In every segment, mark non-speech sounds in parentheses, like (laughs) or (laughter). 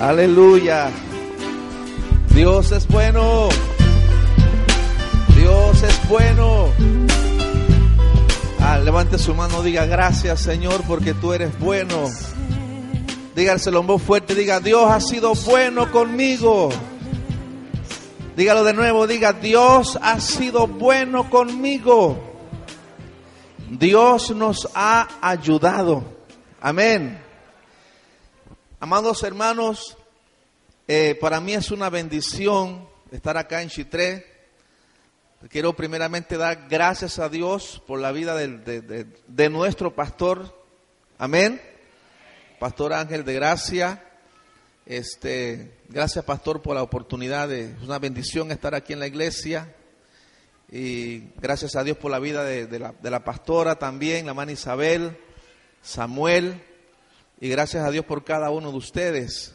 Aleluya. Dios es bueno. Dios es bueno. Ah, levante su mano, diga gracias Señor porque tú eres bueno. Dígaselo en voz fuerte, diga Dios ha sido bueno conmigo. Dígalo de nuevo, diga Dios ha sido bueno conmigo. Dios nos ha ayudado. Amén. Amados hermanos, eh, para mí es una bendición estar acá en Chitré. Quiero primeramente dar gracias a Dios por la vida de, nuestro pastor. Amén. Pastor Ángel de Gracia. Este, gracias pastor por la oportunidad de, es una bendición estar aquí en la iglesia. Y gracias a Dios por la vida de, de la, de la pastora también, la hermana Isabel, Samuel. Y gracias a Dios por cada uno de ustedes.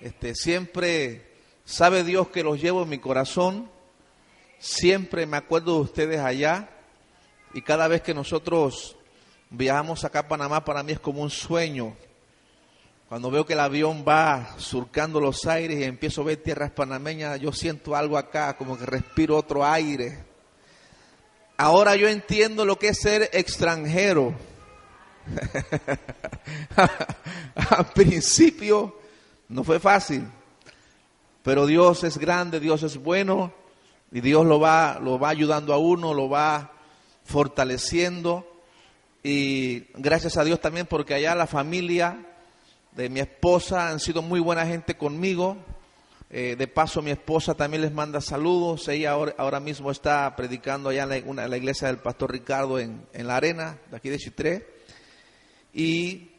Este, siempre sabe Dios que los llevo en mi corazón. Siempre me acuerdo de ustedes allá. Y cada vez que nosotros viajamos acá a Panamá, para mí es como un sueño. Cuando veo que el avión va surcando los aires y empiezo a ver tierras panameñas, yo siento algo acá, como que respiro otro aire. Ahora yo entiendo lo que es ser extranjero. (laughs) Al principio no fue fácil, pero Dios es grande, Dios es bueno y Dios lo va, lo va ayudando a uno, lo va fortaleciendo y gracias a Dios también porque allá la familia de mi esposa han sido muy buena gente conmigo. Eh, de paso, mi esposa también les manda saludos. Ella ahora, ahora mismo está predicando allá en la, iglesia del pastor Ricardo en, en la arena, de aquí de Chitré. Y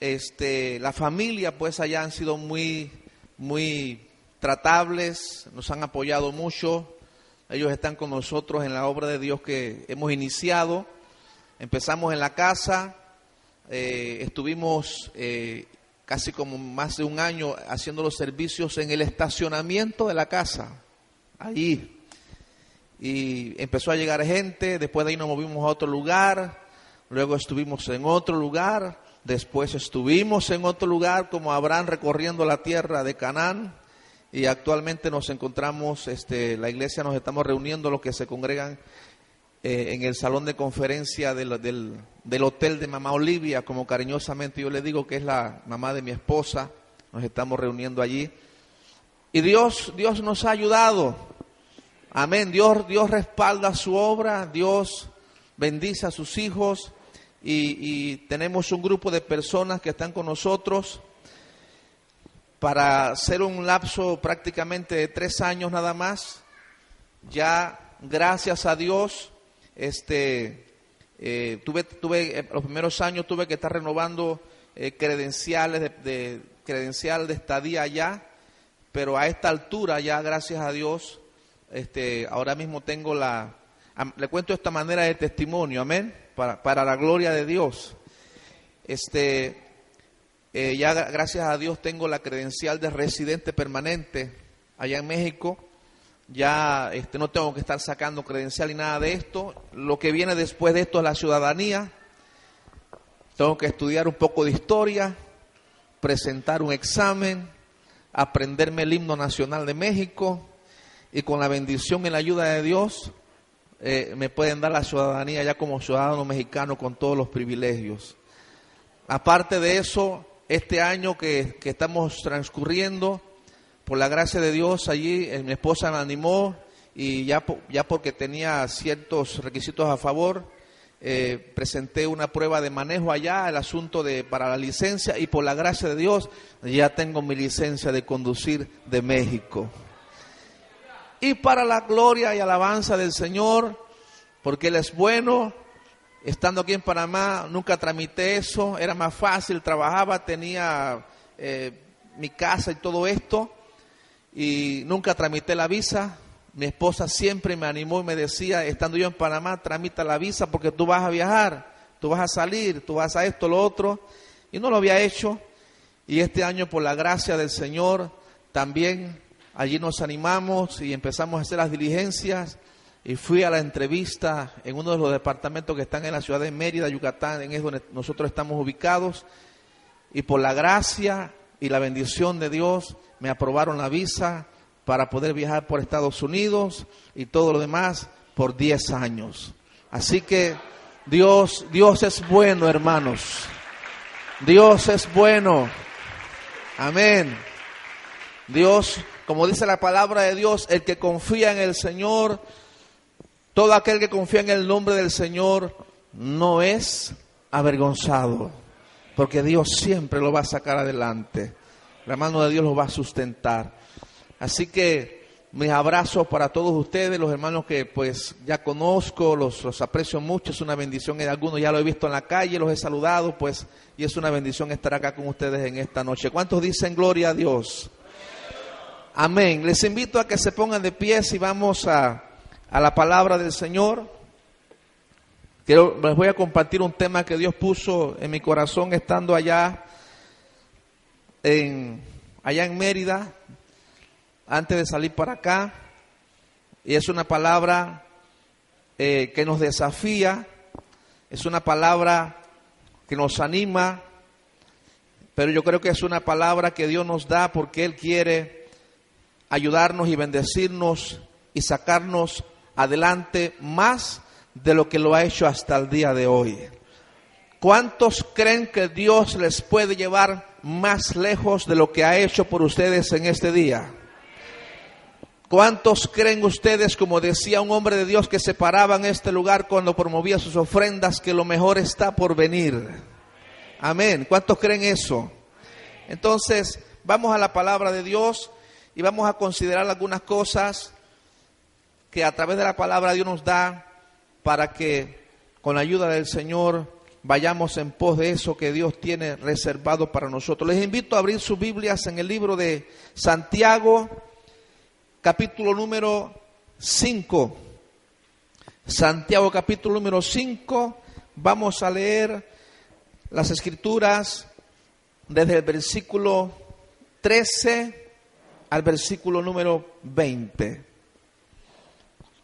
este, la familia, pues allá han sido muy, muy tratables, nos han apoyado mucho. Ellos están con nosotros en la obra de Dios que hemos iniciado. Empezamos en la casa, eh, estuvimos eh, casi como más de un año haciendo los servicios en el estacionamiento de la casa, allí. Y empezó a llegar gente, después de ahí nos movimos a otro lugar, luego estuvimos en otro lugar, después estuvimos en otro lugar como Abraham recorriendo la tierra de Canaán y actualmente nos encontramos, este, la iglesia nos estamos reuniendo los que se congregan eh, en el salón de conferencia del, del, del hotel de Mamá Olivia, como cariñosamente yo le digo que es la mamá de mi esposa, nos estamos reuniendo allí. Y Dios, Dios nos ha ayudado. Amén. Dios, Dios respalda su obra, Dios bendice a sus hijos y, tenemos un grupo de personas que están con nosotros para hacer un lapso prácticamente de tres años nada más. Ya, gracias a Dios, este, eh, tuve, tuve, eh, los primeros años tuve que estar renovando eh, credenciales de, de- credencial de estadía allá, pero a esta altura ya, gracias a Dios, este, ahora mismo tengo la, le cuento esta manera de testimonio, amén, para, para la gloria de Dios. Este, eh, ya gra- gracias a Dios tengo la credencial de residente permanente allá en México. Ya este, no tengo que estar sacando credencial ni nada de esto. Lo que viene después de esto es la ciudadanía. Tengo que estudiar un poco de historia, presentar un examen, aprenderme el himno nacional de México y con la bendición y la ayuda de Dios eh, me pueden dar la ciudadanía ya como ciudadano mexicano con todos los privilegios. Aparte de eso, este año que, que estamos transcurriendo, por la gracia de Dios, allí eh, mi esposa me animó y ya, ya porque tenía ciertos requisitos a favor, eh, presenté una prueba de manejo allá, el asunto de para la licencia y por la gracia de Dios ya tengo mi licencia de conducir de México. Y para la gloria y alabanza del Señor, porque Él es bueno, estando aquí en Panamá, nunca tramité eso, era más fácil, trabajaba, tenía eh, mi casa y todo esto, y nunca tramité la visa. Mi esposa siempre me animó y me decía, estando yo en Panamá, tramita la visa porque tú vas a viajar, tú vas a salir, tú vas a esto, lo otro. Y no lo había hecho. Y este año, por la gracia del Señor, también allí nos animamos y empezamos a hacer las diligencias. Y fui a la entrevista en uno de los departamentos que están en la ciudad de Mérida, Yucatán, en es donde nosotros estamos ubicados. Y por la gracia y la bendición de Dios, me aprobaron la visa para poder viajar por Estados Unidos y todo lo demás por 10 años. Así que Dios, Dios es bueno, hermanos. Dios es bueno. Amén. Dios, como dice la palabra de Dios, el que confía en el Señor, todo aquel que confía en el nombre del Señor, no es avergonzado, porque Dios siempre lo va a sacar adelante. La mano de Dios lo va a sustentar. Así que mis abrazos para todos ustedes, los hermanos que pues ya conozco, los, aprecio mucho, es una bendición. Algunos ya lo he visto en la calle, los he saludado, pues, y es una bendición estar acá con ustedes en esta noche. ¿Cuántos dicen gloria a Dios? Amén. Les invito a que se pongan de pies y vamos a, a la palabra del Señor. Quiero, les voy a compartir un tema que Dios puso en mi corazón estando allá en, allá en Mérida, antes de salir para acá, y es una palabra eh, que nos desafía, es una palabra que nos anima, pero yo creo que es una palabra que Dios nos da porque Él quiere ayudarnos y bendecirnos y sacarnos adelante más de lo que lo ha hecho hasta el día de hoy. ¿Cuántos creen que Dios les puede llevar más lejos de lo que ha hecho por ustedes en este día? ¿Cuántos creen ustedes, como decía un hombre de Dios que se paraba en este lugar cuando promovía sus ofrendas, que lo mejor está por venir? Amén. ¿Cuántos creen eso? Entonces, vamos a la palabra de Dios y vamos a considerar algunas cosas que a través de la palabra Dios nos da para que con la ayuda del Señor vayamos en pos de eso que Dios tiene reservado para nosotros. Les invito a abrir sus Biblias en el libro de Santiago, capítulo número 5. Santiago, capítulo número 5. Vamos a leer las escrituras desde el versículo 13 al versículo número 20.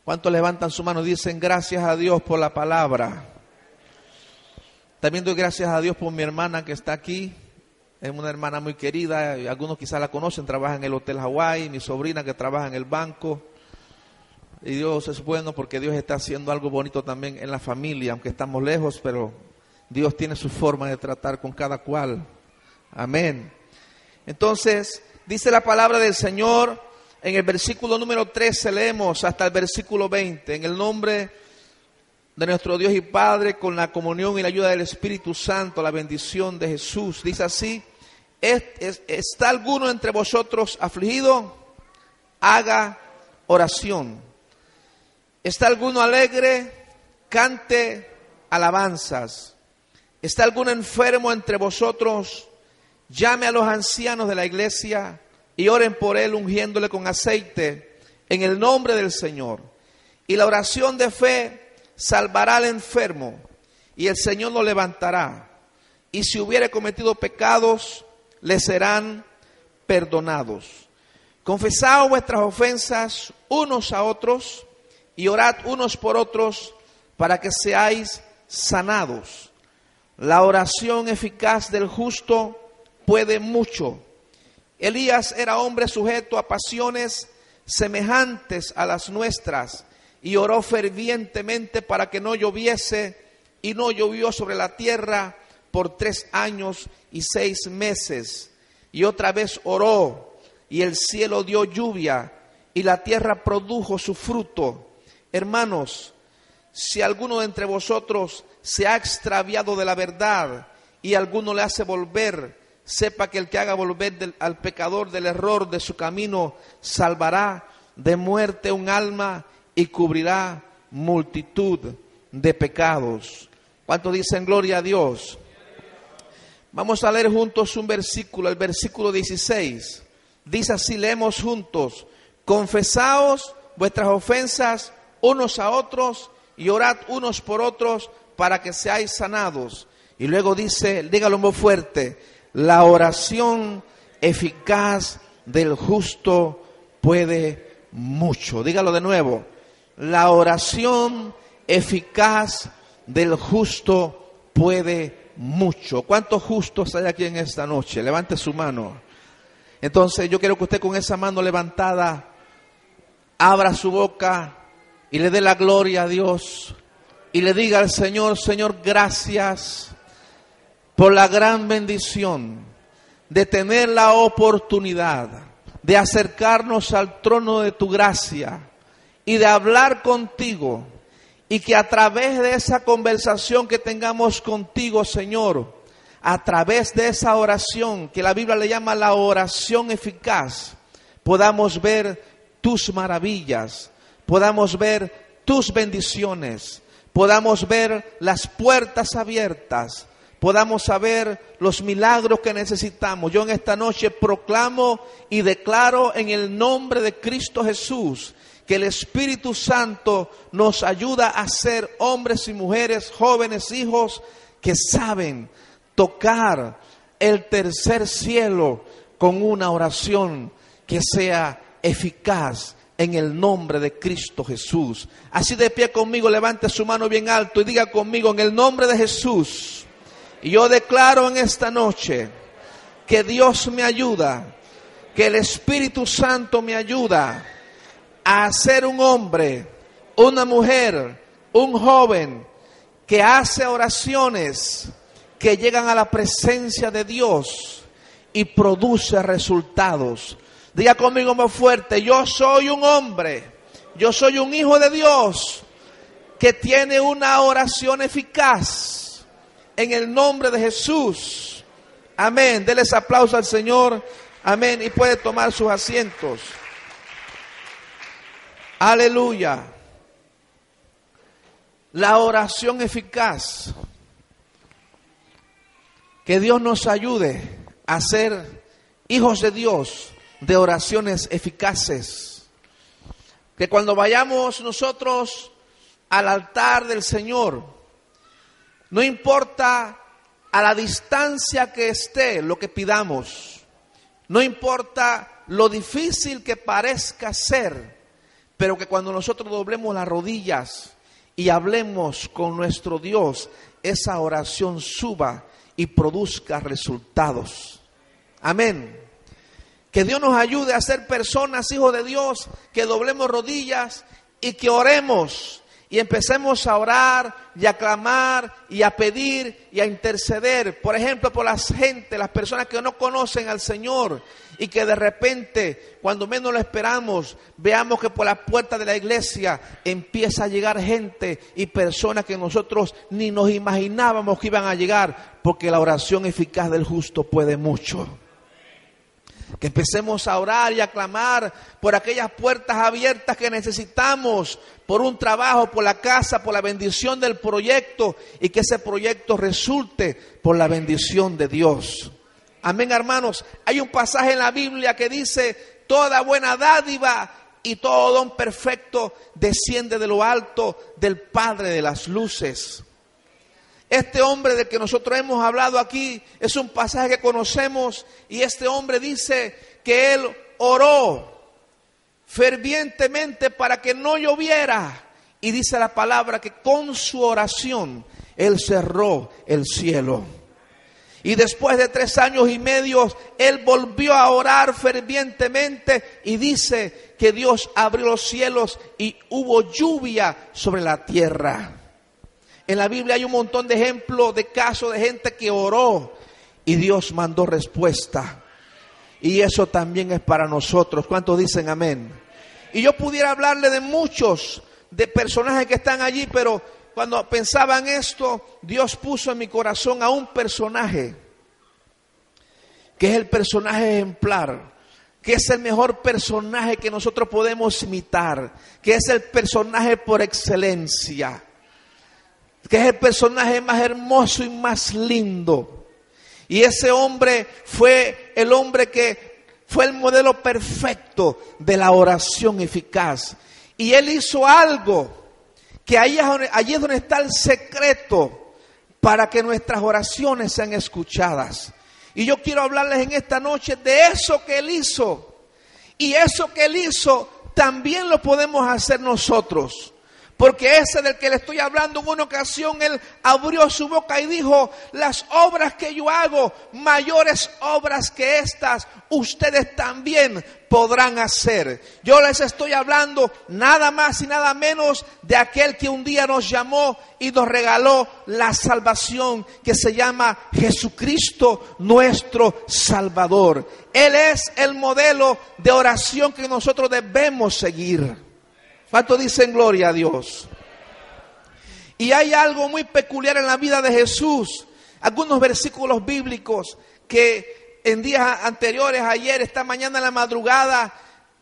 ¿Cuántos levantan su mano dicen gracias a Dios por la palabra? También doy gracias a Dios por mi hermana que está aquí. Es una hermana muy querida, algunos quizás la conocen, trabaja en el Hotel Hawaii, mi sobrina que trabaja en el banco. Y Dios es bueno porque Dios está haciendo algo bonito también en la familia, aunque estamos lejos, pero Dios tiene su forma de tratar con cada cual. Amén. Entonces, dice la palabra del Señor, en el versículo número 13 leemos hasta el versículo 20, en el nombre de nuestro Dios y Padre con la comunión y la ayuda del Espíritu Santo, la bendición de Jesús. Dice así, ¿está alguno entre vosotros afligido? Haga oración. ¿Está alguno alegre? Cante alabanzas. ¿Está alguno enfermo entre vosotros? Llame a los ancianos de la iglesia y oren por él ungiéndole con aceite en el nombre del Señor. Y la oración de fe salvará al enfermo y el Señor lo levantará. Y si hubiere cometido pecados, le serán perdonados. Confesad vuestras ofensas unos a otros y orad unos por otros para que seáis sanados. La oración eficaz del justo puede mucho. Elías era hombre sujeto a pasiones semejantes a las nuestras y oró fervientemente para que no lloviese y no llovió sobre la tierra por tres años y seis meses. Y otra vez oró y el cielo dio lluvia y la tierra produjo su fruto. Hermanos, si alguno de entre vosotros se ha extraviado de la verdad y alguno le hace volver, sepa que el que haga volver al pecador del error de su camino salvará de muerte un alma y cubrirá multitud de pecados. ¿Cuánto dicen gloria a Dios? Vamos a leer juntos un versículo, el versículo 16. Dice así, leemos juntos, confesaos vuestras ofensas unos a otros y orad unos por otros para que seáis sanados. Y luego dice, dígalo muy fuerte, la oración eficaz del justo puede mucho. Dígalo de nuevo, la oración eficaz del justo puede mucho. ¿Cuántos justos hay aquí en esta noche? Levante su mano. Entonces yo quiero que usted con esa mano levantada abra su boca y le dé la gloria a Dios y le diga al Señor, Señor, gracias por la gran bendición de tener la oportunidad de acercarnos al trono de tu gracia y de hablar contigo y que a través de esa conversación que tengamos contigo, Señor, a través de esa oración que la Biblia le llama la oración eficaz, podamos ver tus maravillas, podamos ver tus bendiciones, podamos ver las puertas abiertas, podamos saber los milagros que necesitamos. Yo en esta noche proclamo y declaro en el nombre de Cristo Jesús que el Espíritu Santo nos ayuda a ser hombres y mujeres, jóvenes, hijos, que saben tocar el tercer cielo con una oración que sea eficaz en el nombre de Cristo Jesús. Así de pie conmigo, levante su mano bien alto y diga conmigo en el nombre de Jesús. Yo declaro en esta noche que Dios me ayuda, que el Espíritu Santo me ayuda a ser un hombre, una mujer, un joven que hace oraciones que llegan a la presencia de Dios y produce resultados. Diga conmigo más fuerte, yo soy un hombre, yo soy un hijo de Dios que tiene una oración eficaz en el nombre de Jesús. Amén. Deles aplauso al Señor. Amén. Y puede tomar sus asientos. Aleluya. La oración eficaz que Dios nos ayude a ser hijos de Dios de oraciones eficaces. Que cuando vayamos nosotros al altar del Señor, no importa a la distancia que esté lo que pidamos, no importa lo difícil que parezca ser, pero que cuando nosotros doblemos las rodillas y hablemos con nuestro Dios, esa oración suba y produzca resultados. Amén. Que Dios nos ayude a ser personas, hijos de Dios, que doblemos rodillas y que oremos y empecemos a orar y a clamar y a pedir y a interceder, por ejemplo, por las gente, las personas que no conocen al Señor y que de repente, cuando menos lo esperamos, veamos que por la puerta de la iglesia empieza a llegar gente y personas que nosotros ni nos imaginábamos que iban a llegar, porque la oración eficaz del justo puede mucho. Que empecemos a orar y a clamar por aquellas puertas abiertas que necesitamos, por un trabajo, por la casa, por la bendición del proyecto y que ese proyecto resulte por la bendición de Dios. Amén, hermanos. Hay un pasaje en la Biblia que dice, toda buena dádiva y todo don perfecto desciende de lo alto del Padre de las Luces. Este hombre del que nosotros hemos hablado aquí es un pasaje que conocemos y este hombre dice que él oró fervientemente para que no lloviera. Y dice la palabra que con su oración él cerró el cielo. Y después de tres años y medio, él volvió a orar fervientemente y dice que Dios abrió los cielos y hubo lluvia sobre la tierra. En la Biblia hay un montón de ejemplos de casos de gente que oró y Dios mandó respuesta. Y eso también es para nosotros. ¿Cuántos dicen amén? Y yo pudiera hablarle de muchos, de personajes que están allí, pero cuando pensaba en esto, Dios puso en mi corazón a un personaje, que es el personaje ejemplar, que es el mejor personaje que nosotros podemos imitar, que es el personaje por excelencia que es el personaje más hermoso y más lindo. Y ese hombre fue el hombre que fue el modelo perfecto de la oración eficaz. Y él hizo algo que ahí es donde, allí es donde está el secreto para que nuestras oraciones sean escuchadas. Y yo quiero hablarles en esta noche de eso que él hizo. Y eso que él hizo también lo podemos hacer nosotros. Porque ese del que le estoy hablando en una ocasión, él abrió su boca y dijo, las obras que yo hago, mayores obras que estas, ustedes también podrán hacer. Yo les estoy hablando nada más y nada menos de aquel que un día nos llamó y nos regaló la salvación que se llama Jesucristo nuestro Salvador. Él es el modelo de oración que nosotros debemos seguir. ¿Cuánto dicen gloria a Dios? Y hay algo muy peculiar en la vida de Jesús. Algunos versículos bíblicos que en días anteriores, ayer, esta mañana en la madrugada,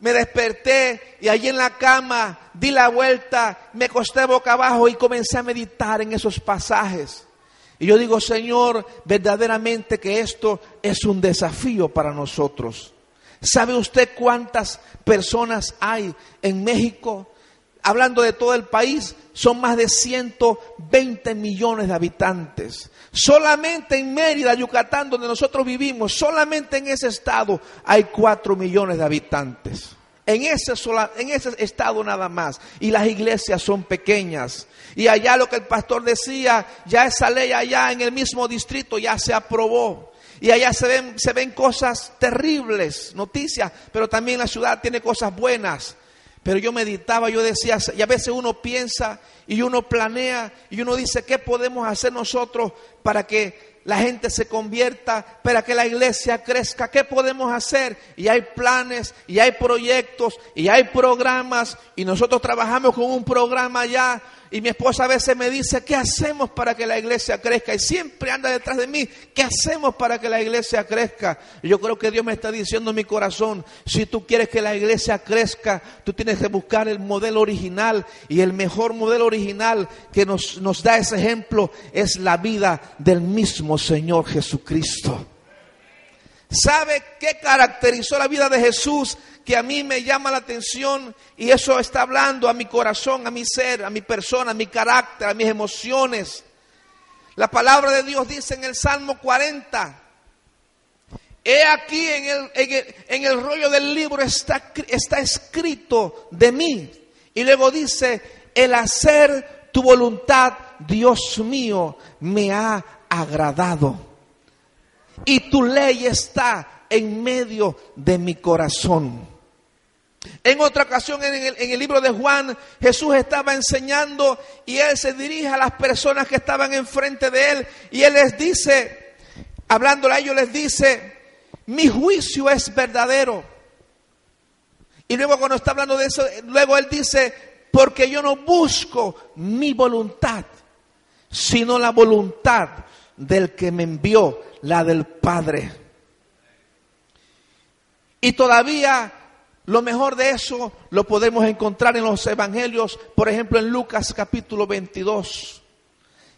me desperté y allí en la cama di la vuelta, me acosté boca abajo y comencé a meditar en esos pasajes. Y yo digo, Señor, verdaderamente que esto es un desafío para nosotros. ¿Sabe usted cuántas personas hay en México hablando de todo el país, son más de 120 millones de habitantes. Solamente en Mérida, Yucatán, donde nosotros vivimos, solamente en ese estado hay 4 millones de habitantes. En ese, en ese estado nada más. Y las iglesias son pequeñas. Y allá lo que el pastor decía, ya esa ley allá en el mismo distrito ya se aprobó. Y allá se ven, se ven cosas terribles, noticias, pero también la ciudad tiene cosas buenas. Pero yo meditaba, yo decía, y a veces uno piensa y uno planea y uno dice, ¿qué podemos hacer nosotros para que la gente se convierta, para que la iglesia crezca? ¿Qué podemos hacer? Y hay planes, y hay proyectos, y hay programas, y nosotros trabajamos con un programa ya y mi esposa a veces me dice, ¿qué hacemos para que la iglesia crezca? Y siempre anda detrás de mí, ¿qué hacemos para que la iglesia crezca? Y yo creo que Dios me está diciendo en mi corazón, si tú quieres que la iglesia crezca, tú tienes que buscar el modelo original. Y el mejor modelo original que nos, nos da ese ejemplo es la vida del mismo Señor Jesucristo. ¿Sabe qué caracterizó la vida de Jesús? que a mí me llama la atención y eso está hablando a mi corazón, a mi ser, a mi persona, a mi carácter, a mis emociones. La palabra de Dios dice en el Salmo 40, he aquí en el, en el, rollo del libro está, está escrito de mí. Y luego dice, el hacer tu voluntad, Dios mío, me ha agradado. Y tu ley está en medio de mi corazón. En otra ocasión en el, libro de Juan, Jesús estaba enseñando y él se dirige a las personas que estaban enfrente de él y él les dice, hablándole a ellos, les dice, mi juicio es verdadero. Y luego cuando está hablando de eso, luego él dice, porque yo no busco mi voluntad, sino la voluntad del que me envió, la del Padre. Y todavía lo mejor de eso lo podemos encontrar en los evangelios, por ejemplo en Lucas capítulo 22.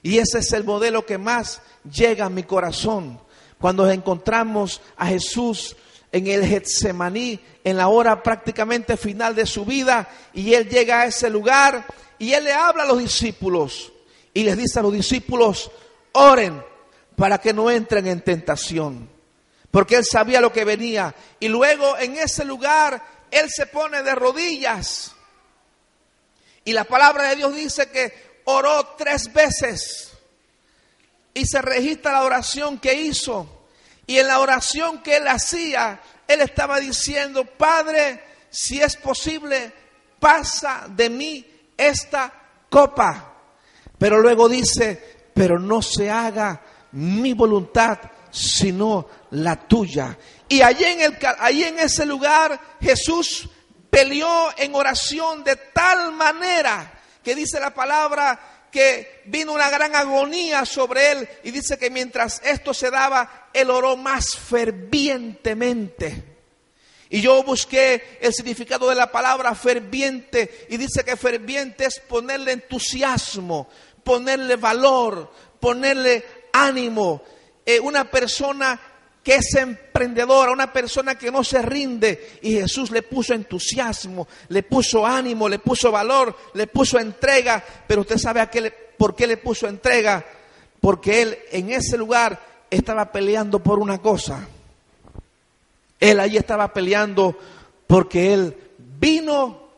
Y ese es el modelo que más llega a mi corazón. Cuando encontramos a Jesús en el Getsemaní, en la hora prácticamente final de su vida, y él llega a ese lugar y él le habla a los discípulos y les dice a los discípulos, oren para que no entren en tentación, porque él sabía lo que venía. Y luego en ese lugar él se pone de rodillas. Y la palabra de Dios dice que oró tres veces. Y se registra la oración que hizo. Y en la oración que él hacía, él estaba diciendo, Padre, si es posible, pasa de mí esta copa. Pero luego dice, pero no se haga mi voluntad, sino la tuya. Y allí en, el, allí en ese lugar Jesús peleó en oración de tal manera que dice la palabra que vino una gran agonía sobre él y dice que mientras esto se daba, él oró más fervientemente. Y yo busqué el significado de la palabra ferviente y dice que ferviente es ponerle entusiasmo, ponerle valor, ponerle ánimo, eh, una persona que es emprendedora, una persona que no se rinde. Y Jesús le puso entusiasmo, le puso ánimo, le puso valor, le puso entrega. Pero usted sabe a qué le, por qué le puso entrega. Porque él en ese lugar estaba peleando por una cosa. Él allí estaba peleando porque él vino,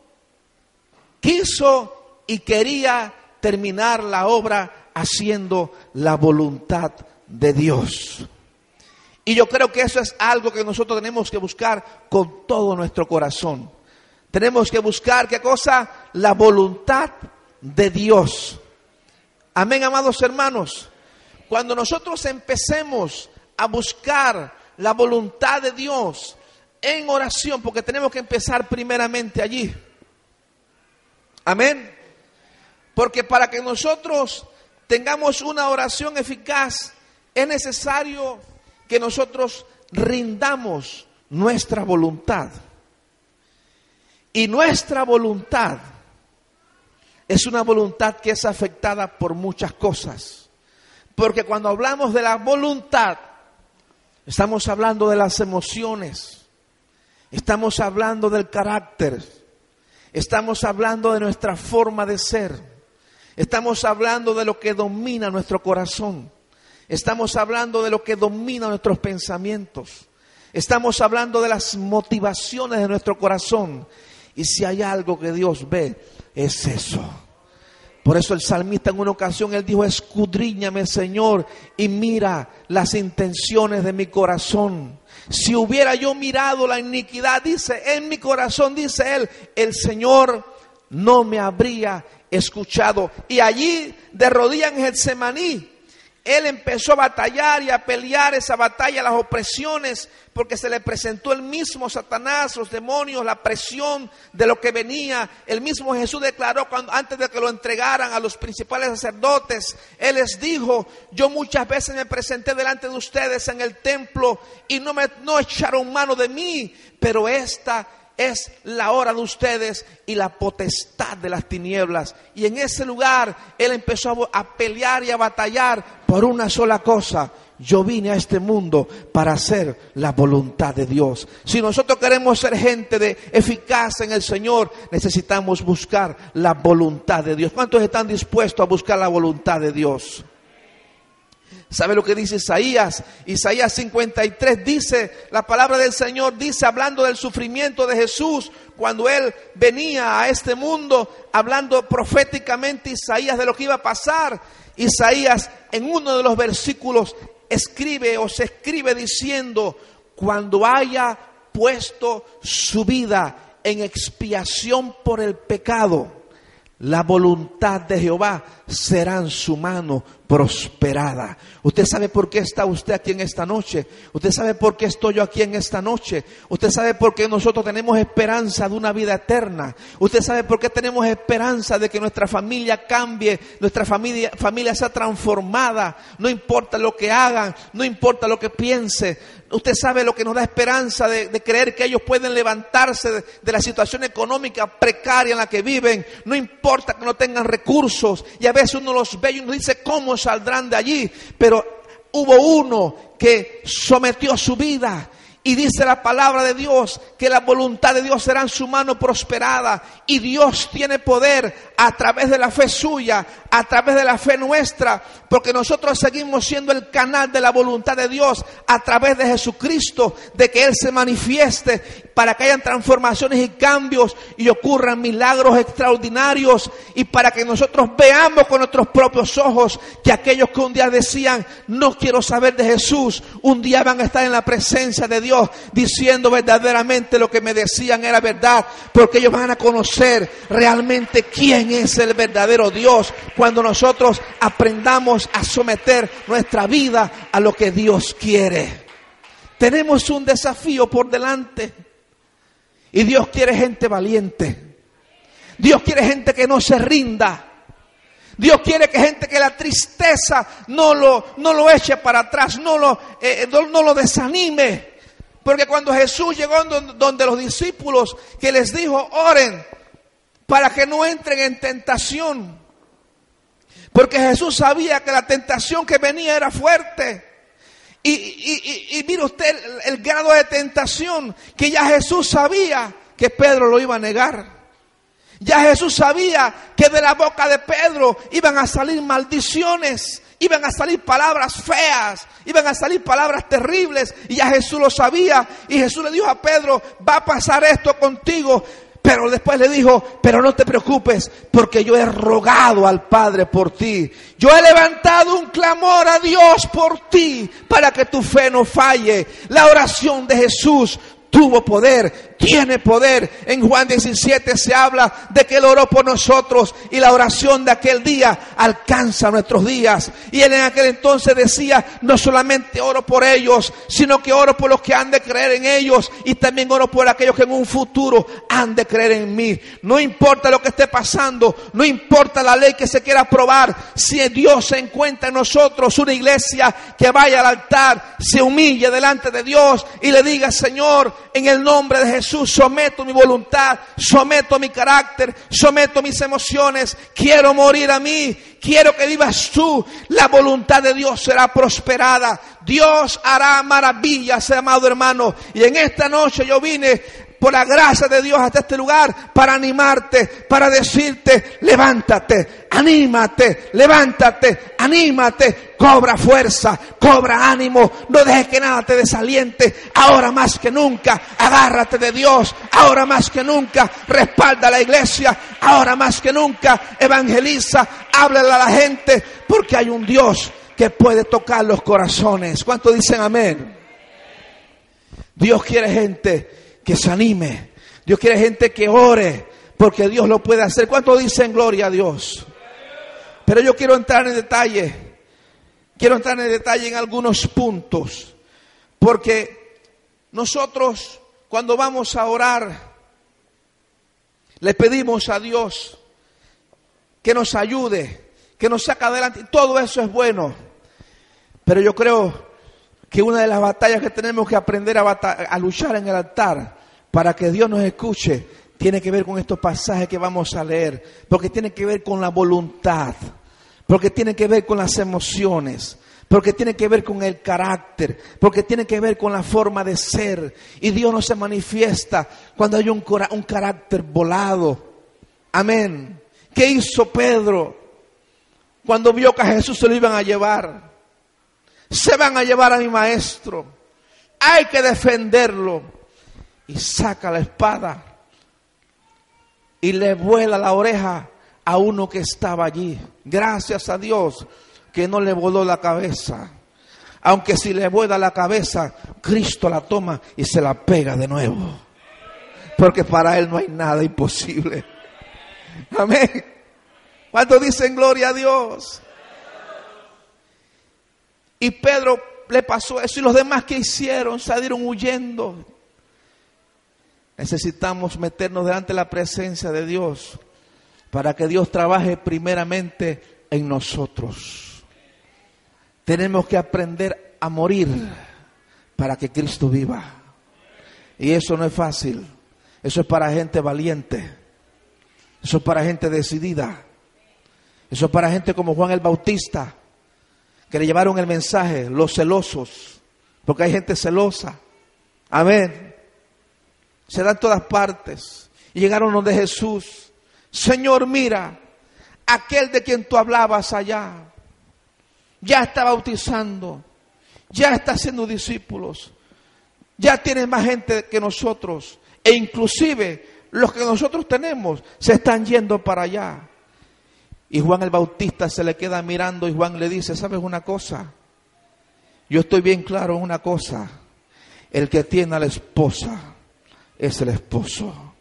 quiso y quería terminar la obra haciendo la voluntad de Dios. Y yo creo que eso es algo que nosotros tenemos que buscar con todo nuestro corazón. Tenemos que buscar qué cosa? La voluntad de Dios. Amén, amados hermanos. Cuando nosotros empecemos a buscar la voluntad de Dios en oración, porque tenemos que empezar primeramente allí. Amén. Porque para que nosotros tengamos una oración eficaz, es necesario que nosotros rindamos nuestra voluntad. Y nuestra voluntad es una voluntad que es afectada por muchas cosas. Porque cuando hablamos de la voluntad, estamos hablando de las emociones, estamos hablando del carácter, estamos hablando de nuestra forma de ser, estamos hablando de lo que domina nuestro corazón. Estamos hablando de lo que domina nuestros pensamientos. Estamos hablando de las motivaciones de nuestro corazón. Y si hay algo que Dios ve, es eso. Por eso el salmista en una ocasión, él dijo, escudriñame Señor y mira las intenciones de mi corazón. Si hubiera yo mirado la iniquidad, dice, en mi corazón, dice él, el Señor no me habría escuchado. Y allí de rodillas en Getsemaní, él empezó a batallar y a pelear esa batalla, las opresiones, porque se le presentó el mismo Satanás, los demonios, la presión de lo que venía. El mismo Jesús declaró cuando, antes de que lo entregaran a los principales sacerdotes, Él les dijo, yo muchas veces me presenté delante de ustedes en el templo y no me no echaron mano de mí, pero esta es la hora de ustedes y la potestad de las tinieblas. Y en ese lugar Él empezó a pelear y a batallar por una sola cosa. Yo vine a este mundo para hacer la voluntad de Dios. Si nosotros queremos ser gente de eficaz en el Señor, necesitamos buscar la voluntad de Dios. ¿Cuántos están dispuestos a buscar la voluntad de Dios? ¿Sabe lo que dice Isaías? Isaías 53 dice, la palabra del Señor dice, hablando del sufrimiento de Jesús, cuando Él venía a este mundo, hablando proféticamente Isaías de lo que iba a pasar. Isaías en uno de los versículos escribe o se escribe diciendo, cuando haya puesto su vida en expiación por el pecado, la voluntad de Jehová será en su mano prosperada. Usted sabe por qué está usted aquí en esta noche. Usted sabe por qué estoy yo aquí en esta noche. Usted sabe por qué nosotros tenemos esperanza de una vida eterna. Usted sabe por qué tenemos esperanza de que nuestra familia cambie, nuestra familia, familia sea transformada. No importa lo que hagan, no importa lo que piense. Usted sabe lo que nos da esperanza de, creer que ellos pueden levantarse de, de la situación económica precaria en la que viven. No importa que no tengan recursos. Y a veces uno los ve y uno dice, ¿cómo saldrán de allí? Pero hubo uno que sometió su vida y dice la palabra de Dios que la voluntad de Dios será en su mano prosperada. Y Dios tiene poder a través de la fe suya, a través de la fe nuestra, porque nosotros seguimos siendo el canal de la voluntad de Dios a través de Jesucristo, de que Él se manifieste para que hayan transformaciones y cambios y ocurran milagros extraordinarios y para que nosotros veamos con nuestros propios ojos que aquellos que un día decían, no quiero saber de Jesús, un día van a estar en la presencia de Dios diciendo verdaderamente lo que me decían era verdad, porque ellos van a conocer realmente quién es el verdadero Dios cuando nosotros aprendamos a someter nuestra vida a lo que Dios quiere. Tenemos un desafío por delante y Dios quiere gente valiente. Dios quiere gente que no se rinda. Dios quiere que gente que la tristeza no lo, no lo eche para atrás, no lo, eh, no lo desanime. Porque cuando Jesús llegó donde los discípulos que les dijo, oren para que no entren en tentación. Porque Jesús sabía que la tentación que venía era fuerte. Y, y, y, mire usted el, el grado de tentación que ya Jesús sabía que Pedro lo iba a negar. Ya Jesús sabía que de la boca de Pedro iban a salir maldiciones, iban a salir palabras feas, iban a salir palabras terribles. Y ya Jesús lo sabía. Y Jesús le dijo a Pedro, va a pasar esto contigo. Pero después le dijo, pero no te preocupes, porque yo he rogado al Padre por ti. Yo he levantado un clamor a Dios por ti, para que tu fe no falle. La oración de Jesús tuvo poder, tiene poder. En Juan 17 se habla de que Él oró por nosotros y la oración de aquel día alcanza nuestros días. Y Él en aquel entonces decía, no solamente oro por ellos, sino que oro por los que han de creer en ellos y también oro por aquellos que en un futuro han de creer en mí. No importa lo que esté pasando, no importa la ley que se quiera aprobar, si Dios se encuentra en nosotros, una iglesia que vaya al altar, se humille delante de Dios y le diga, Señor, en el nombre de Jesús someto mi voluntad, someto mi carácter, someto mis emociones, quiero morir a mí, quiero que vivas tú, la voluntad de Dios será prosperada, Dios hará maravillas, amado hermano, y en esta noche yo vine por la gracia de Dios hasta este lugar para animarte, para decirte, levántate, anímate, levántate, anímate, cobra fuerza, cobra ánimo, no dejes que nada te desaliente, ahora más que nunca, agárrate de Dios, ahora más que nunca, respalda a la iglesia, ahora más que nunca, evangeliza, háblale a la gente, porque hay un Dios que puede tocar los corazones. ¿Cuántos dicen amén? Dios quiere gente que se anime. Dios quiere gente que ore, porque Dios lo puede hacer. ¿Cuánto dicen gloria a Dios? Pero yo quiero entrar en detalle. Quiero entrar en detalle en algunos puntos. Porque nosotros cuando vamos a orar, le pedimos a Dios que nos ayude, que nos saque adelante. Todo eso es bueno. Pero yo creo que una de las batallas que tenemos que aprender a, luchar en el altar para que Dios nos escuche tiene que ver con estos pasajes que vamos a leer, porque tiene que ver con la voluntad, porque tiene que ver con las emociones, porque tiene que ver con el carácter, porque tiene que ver con la forma de ser. Y Dios no se manifiesta cuando hay un, un carácter volado. Amén. ¿Qué hizo Pedro cuando vio que a Jesús se lo iban a llevar? Se van a llevar a mi maestro. Hay que defenderlo. Y saca la espada y le vuela la oreja a uno que estaba allí. Gracias a Dios que no le voló la cabeza. Aunque si le vuela la cabeza, Cristo la toma y se la pega de nuevo. Porque para Él no hay nada imposible. Amén. ¿Cuántos dicen gloria a Dios? Y Pedro le pasó eso y los demás que hicieron salieron huyendo. Necesitamos meternos delante de la presencia de Dios para que Dios trabaje primeramente en nosotros. Tenemos que aprender a morir para que Cristo viva. Y eso no es fácil. Eso es para gente valiente. Eso es para gente decidida. Eso es para gente como Juan el Bautista que le llevaron el mensaje, los celosos, porque hay gente celosa. Amén. Se da en todas partes. Y llegaron donde Jesús. Señor, mira, aquel de quien tú hablabas allá, ya está bautizando, ya está haciendo discípulos, ya tiene más gente que nosotros, e inclusive los que nosotros tenemos se están yendo para allá. Y Juan el Bautista se le queda mirando y Juan le dice, ¿sabes una cosa? Yo estoy bien claro en una cosa. El que tiene a la esposa es el esposo.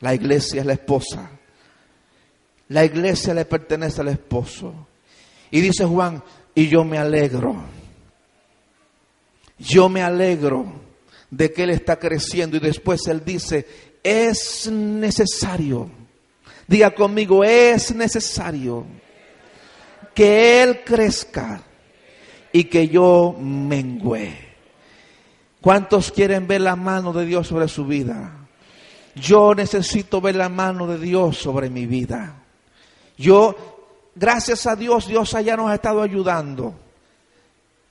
La iglesia es la esposa. La iglesia le pertenece al esposo. Y dice Juan, y yo me alegro. Yo me alegro de que él está creciendo. Y después él dice, es necesario Diga conmigo, es necesario que Él crezca y que yo mengüe. ¿Cuántos quieren ver la mano de Dios sobre su vida? Yo necesito ver la mano de Dios sobre mi vida. Yo, gracias a Dios, Dios allá nos ha estado ayudando.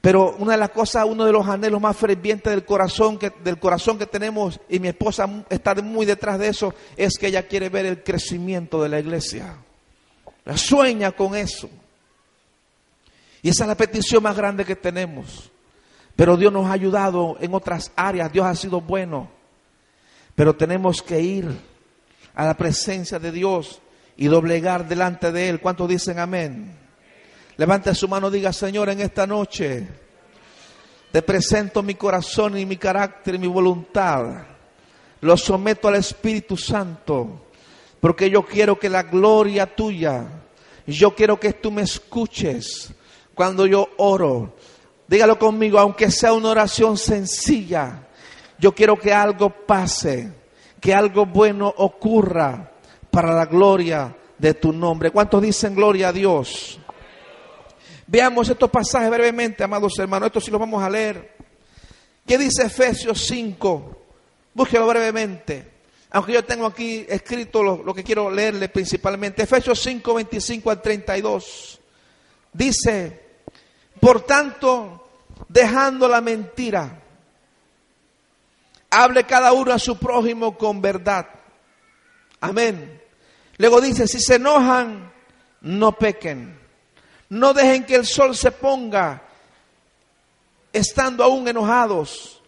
Pero una de las cosas, uno de los anhelos más fervientes del corazón que, del corazón que tenemos, y mi esposa está muy detrás de eso, es que ella quiere ver el crecimiento de la iglesia. La sueña con eso. Y esa es la petición más grande que tenemos. Pero Dios nos ha ayudado en otras áreas, Dios ha sido bueno. Pero tenemos que ir a la presencia de Dios y doblegar delante de Él. ¿Cuántos dicen amén? Levante su mano diga, Señor, en esta noche te presento mi corazón y mi carácter y mi voluntad. Lo someto al Espíritu Santo, porque yo quiero que la gloria tuya, yo quiero que tú me escuches cuando yo oro. Dígalo conmigo, aunque sea una oración sencilla, yo quiero que algo pase, que algo bueno ocurra para la gloria de tu nombre. ¿Cuántos dicen gloria a Dios? Veamos estos pasajes brevemente, amados hermanos. Esto sí lo vamos a leer. ¿Qué dice Efesios 5? Búsquelo brevemente. Aunque yo tengo aquí escrito lo, lo, que quiero leerle principalmente. Efesios 5, 25 al 32. Dice, por tanto, dejando la mentira, hable cada uno a su prójimo con verdad. Amén. Luego dice, si se enojan, no pequen. No dejen que el sol se ponga estando aún enojados.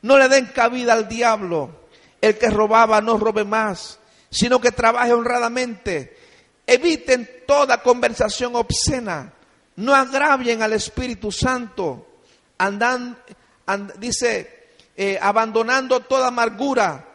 No le den cabida al diablo. El que robaba no robe más, sino que trabaje honradamente. Eviten toda conversación obscena. No agravien al Espíritu Santo. Andan, dice, eh, abandonando toda amargura,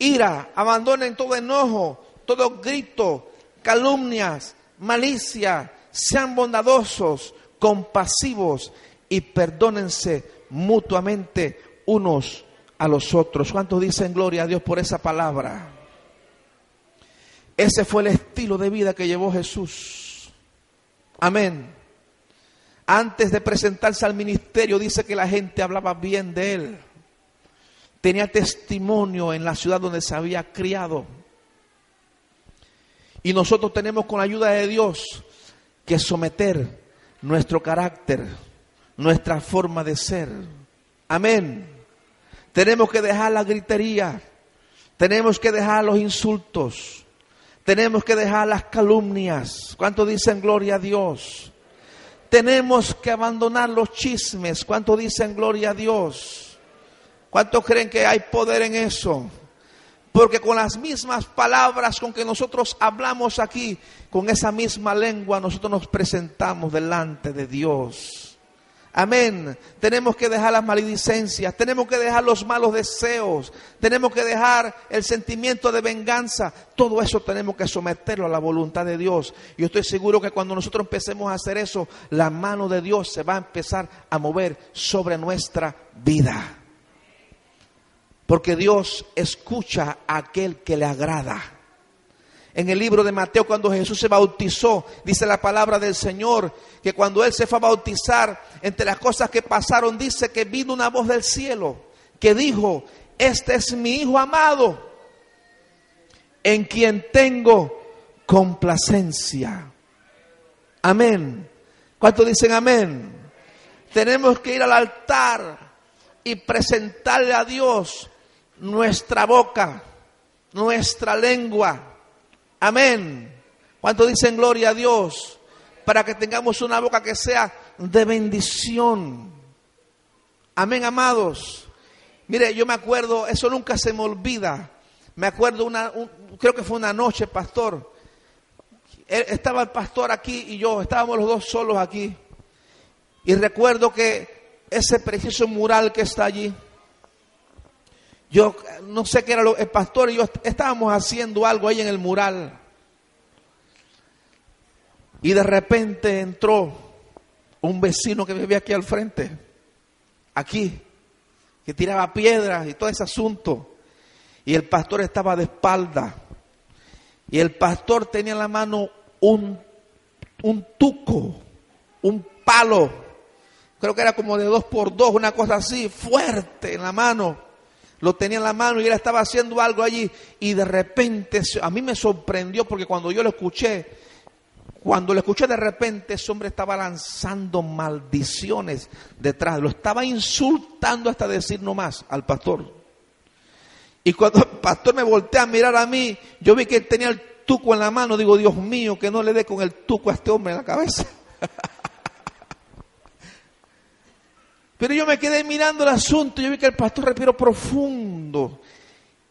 ira, abandonen todo enojo, todo grito, calumnias, malicia sean bondadosos, compasivos y perdónense mutuamente unos a los otros. ¿Cuántos dicen gloria a Dios por esa palabra? Ese fue el estilo de vida que llevó Jesús. Amén. Antes de presentarse al ministerio, dice que la gente hablaba bien de él. Tenía testimonio en la ciudad donde se había criado. Y nosotros tenemos con la ayuda de Dios que someter nuestro carácter, nuestra forma de ser. Amén. Tenemos que dejar la gritería, tenemos que dejar los insultos, tenemos que dejar las calumnias. ¿Cuánto dicen gloria a Dios? Tenemos que abandonar los chismes. ¿Cuánto dicen gloria a Dios? ¿Cuántos creen que hay poder en eso? Porque con las mismas palabras con que nosotros hablamos aquí, con esa misma lengua nosotros nos presentamos delante de Dios. Amén. Tenemos que dejar las maledicencias, tenemos que dejar los malos deseos, tenemos que dejar el sentimiento de venganza. Todo eso tenemos que someterlo a la voluntad de Dios. Y yo estoy seguro que cuando nosotros empecemos a hacer eso, la mano de Dios se va a empezar a mover sobre nuestra vida. Porque Dios escucha a aquel que le agrada. En el libro de Mateo, cuando Jesús se bautizó, dice la palabra del Señor, que cuando Él se fue a bautizar, entre las cosas que pasaron, dice que vino una voz del cielo que dijo, este es mi Hijo amado, en quien tengo complacencia. Amén. ¿Cuántos dicen amén? Tenemos que ir al altar y presentarle a Dios nuestra boca, nuestra lengua. Amén. ¿Cuánto dicen gloria a Dios? Para que tengamos una boca que sea de bendición. Amén, amados. Mire, yo me acuerdo, eso nunca se me olvida. Me acuerdo una, creo que fue una noche, pastor. Estaba el pastor aquí y yo, estábamos los dos solos aquí. Y recuerdo que ese precioso mural que está allí, yo no sé qué era lo, el pastor y yo estábamos haciendo algo ahí en el mural. Y de repente entró un vecino que vivía aquí al frente, aquí, que tiraba piedras y todo ese asunto. Y el pastor estaba de espalda. Y el pastor tenía en la mano un, un tuco, un palo. Creo que era como de dos por dos, una cosa así, fuerte en la mano lo tenía en la mano y él estaba haciendo algo allí y de repente a mí me sorprendió porque cuando yo lo escuché, cuando lo escuché de repente, ese hombre estaba lanzando maldiciones detrás, lo estaba insultando hasta decir no más al pastor. Y cuando el pastor me voltea a mirar a mí, yo vi que él tenía el tuco en la mano, digo, Dios mío, que no le dé con el tuco a este hombre en la cabeza. (laughs) Pero yo me quedé mirando el asunto, yo vi que el pastor respiró profundo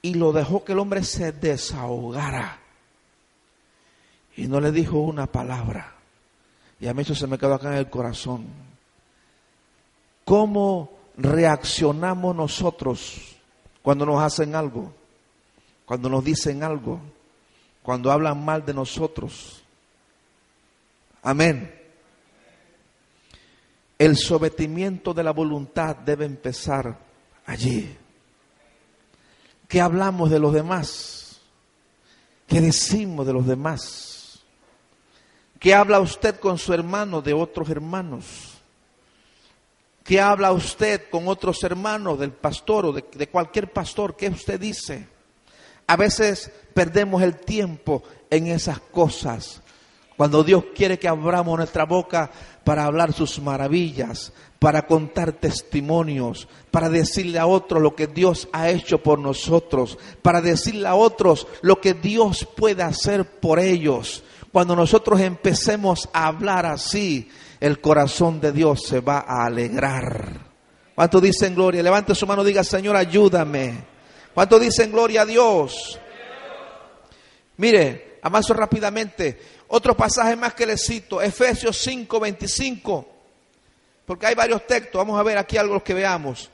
y lo dejó que el hombre se desahogara. Y no le dijo una palabra. Y a mí eso se me quedó acá en el corazón. ¿Cómo reaccionamos nosotros cuando nos hacen algo? Cuando nos dicen algo? Cuando hablan mal de nosotros. Amén. El sometimiento de la voluntad debe empezar allí. ¿Qué hablamos de los demás? ¿Qué decimos de los demás? ¿Qué habla usted con su hermano de otros hermanos? ¿Qué habla usted con otros hermanos del pastor o de, cualquier pastor? ¿Qué usted dice? A veces perdemos el tiempo en esas cosas. Cuando Dios quiere que abramos nuestra boca para hablar sus maravillas, para contar testimonios, para decirle a otros lo que Dios ha hecho por nosotros, para decirle a otros lo que Dios puede hacer por ellos. Cuando nosotros empecemos a hablar así, el corazón de Dios se va a alegrar. ¿Cuánto dicen gloria? Levante su mano y diga, Señor, ayúdame. ¿Cuánto dicen gloria a Dios? Mire, avanzo rápidamente. Otro pasaje más que le cito, Efesios 5, 25. Porque hay varios textos. Vamos a ver aquí algo que veamos.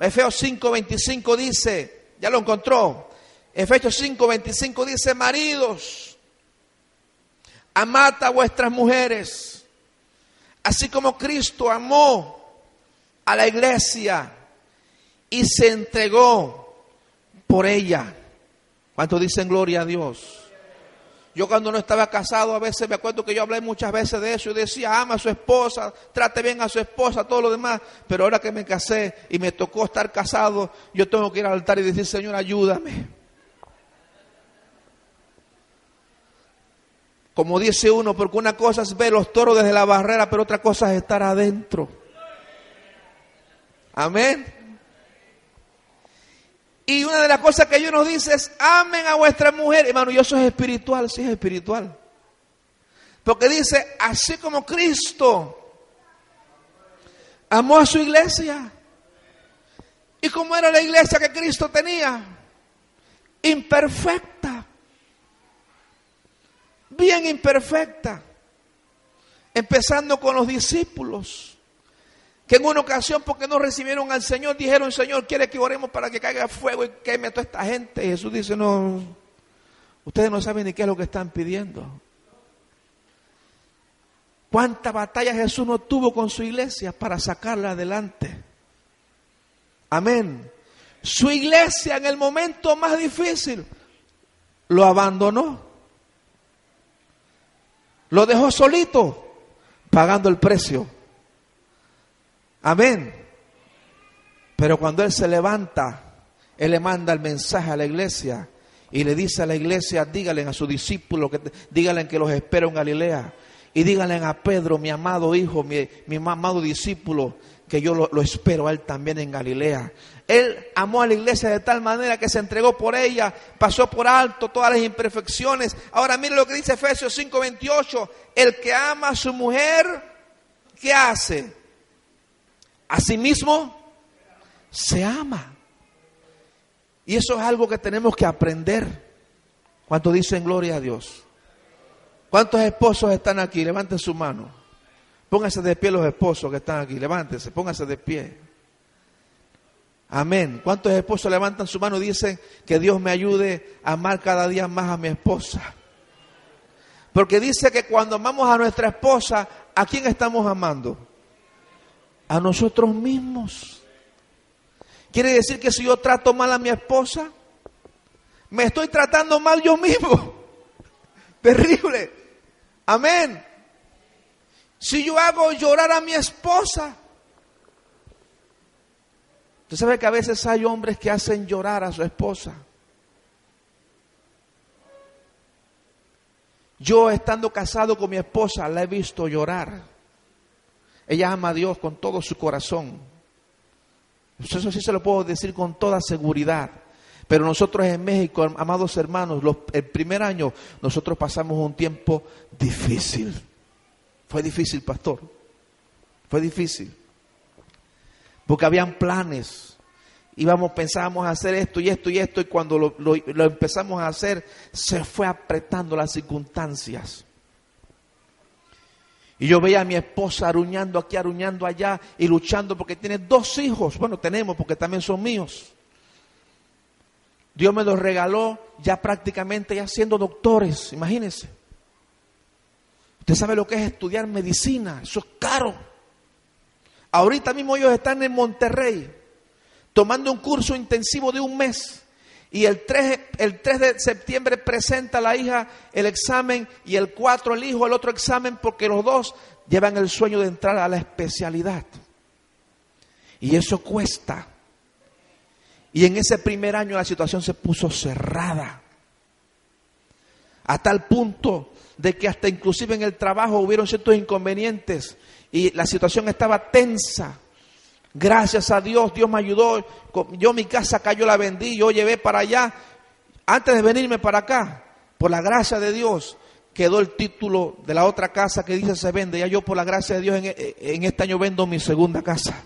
Efesios 5, 25 dice, ya lo encontró. Efesios 5, 25 dice, maridos Amad a vuestras mujeres, así como Cristo amó a la iglesia y se entregó por ella. ¿Cuántos dicen gloria a Dios? Yo cuando no estaba casado, a veces me acuerdo que yo hablé muchas veces de eso y decía, ama a su esposa, trate bien a su esposa, todo lo demás. Pero ahora que me casé y me tocó estar casado, yo tengo que ir al altar y decir, Señor, ayúdame. Como dice uno, porque una cosa es ver los toros desde la barrera, pero otra cosa es estar adentro. Amén. Y una de las cosas que Dios nos dice es, amen a vuestra mujer. Hermano, y eso es espiritual, sí es espiritual. Porque dice, así como Cristo amó a su iglesia. ¿Y cómo era la iglesia que Cristo tenía? Imperfecta bien imperfecta, empezando con los discípulos, que en una ocasión, porque no recibieron al Señor, dijeron, Señor, quiere que oremos para que caiga fuego y queme toda esta gente. Y Jesús dice, no, ustedes no saben ni qué es lo que están pidiendo. ¿Cuánta batalla Jesús no tuvo con su iglesia para sacarla adelante? Amén. Su iglesia en el momento más difícil lo abandonó. Lo dejó solito, pagando el precio. Amén. Pero cuando Él se levanta, Él le manda el mensaje a la iglesia y le dice a la iglesia, díganle a sus discípulos, que, díganle que los espero en Galilea. Y díganle a Pedro, mi amado hijo, mi, mi amado discípulo, que yo lo, lo, espero a él también en Galilea. Él amó a la iglesia de tal manera que se entregó por ella, pasó por alto todas las imperfecciones. Ahora mire lo que dice Efesios 5:28, el que ama a su mujer, ¿qué hace? Asimismo, se ama. Y eso es algo que tenemos que aprender. ¿Cuántos dicen gloria a Dios? ¿Cuántos esposos están aquí? Levanten su mano. Pónganse de pie los esposos que están aquí. Levántense, pónganse de pie. Amén. ¿Cuántos esposos levantan su mano y dicen que Dios me ayude a amar cada día más a mi esposa? Porque dice que cuando amamos a nuestra esposa, ¿a quién estamos amando? A nosotros mismos. Quiere decir que si yo trato mal a mi esposa, me estoy tratando mal yo mismo. (laughs) Terrible. Amén. Si yo hago llorar a mi esposa, Usted sabe que a veces hay hombres que hacen llorar a su esposa. Yo estando casado con mi esposa la he visto llorar. Ella ama a Dios con todo su corazón. Eso sí se lo puedo decir con toda seguridad. Pero nosotros en México, amados hermanos, el primer año nosotros pasamos un tiempo difícil. Fue difícil, pastor. Fue difícil. Porque habían planes. Íbamos, pensábamos hacer esto y esto y esto, y cuando lo, lo empezamos a hacer, se fue apretando las circunstancias. Y yo veía a mi esposa aruñando aquí, aruñando allá y luchando porque tiene dos hijos. Bueno, tenemos porque también son míos. Dios me los regaló ya prácticamente ya siendo doctores, imagínense. Usted sabe lo que es estudiar medicina, eso es caro. Ahorita mismo ellos están en Monterrey tomando un curso intensivo de un mes. Y el 3, el 3 de septiembre presenta la hija el examen y el 4 el hijo el otro examen porque los dos llevan el sueño de entrar a la especialidad. Y eso cuesta. Y en ese primer año la situación se puso cerrada. A tal punto de que hasta inclusive en el trabajo hubieron ciertos inconvenientes y la situación estaba tensa. Gracias a Dios, Dios me ayudó. Yo mi casa cayó, la vendí, yo llevé para allá. Antes de venirme para acá, por la gracia de Dios, quedó el título de la otra casa que dice se vende. Ya yo por la gracia de Dios en, este año vendo mi segunda casa.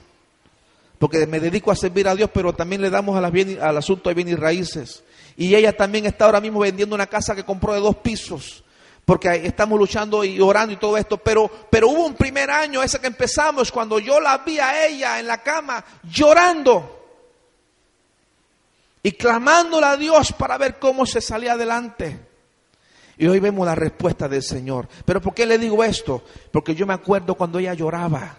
Porque me dedico a servir a Dios, pero también le damos al asunto de bienes y raíces. Y ella también está ahora mismo vendiendo una casa que compró de dos pisos porque estamos luchando y orando y todo esto, pero, pero hubo un primer año, ese que empezamos, cuando yo la vi a ella en la cama llorando y clamándola a Dios para ver cómo se salía adelante. Y hoy vemos la respuesta del Señor. Pero ¿por qué le digo esto? Porque yo me acuerdo cuando ella lloraba.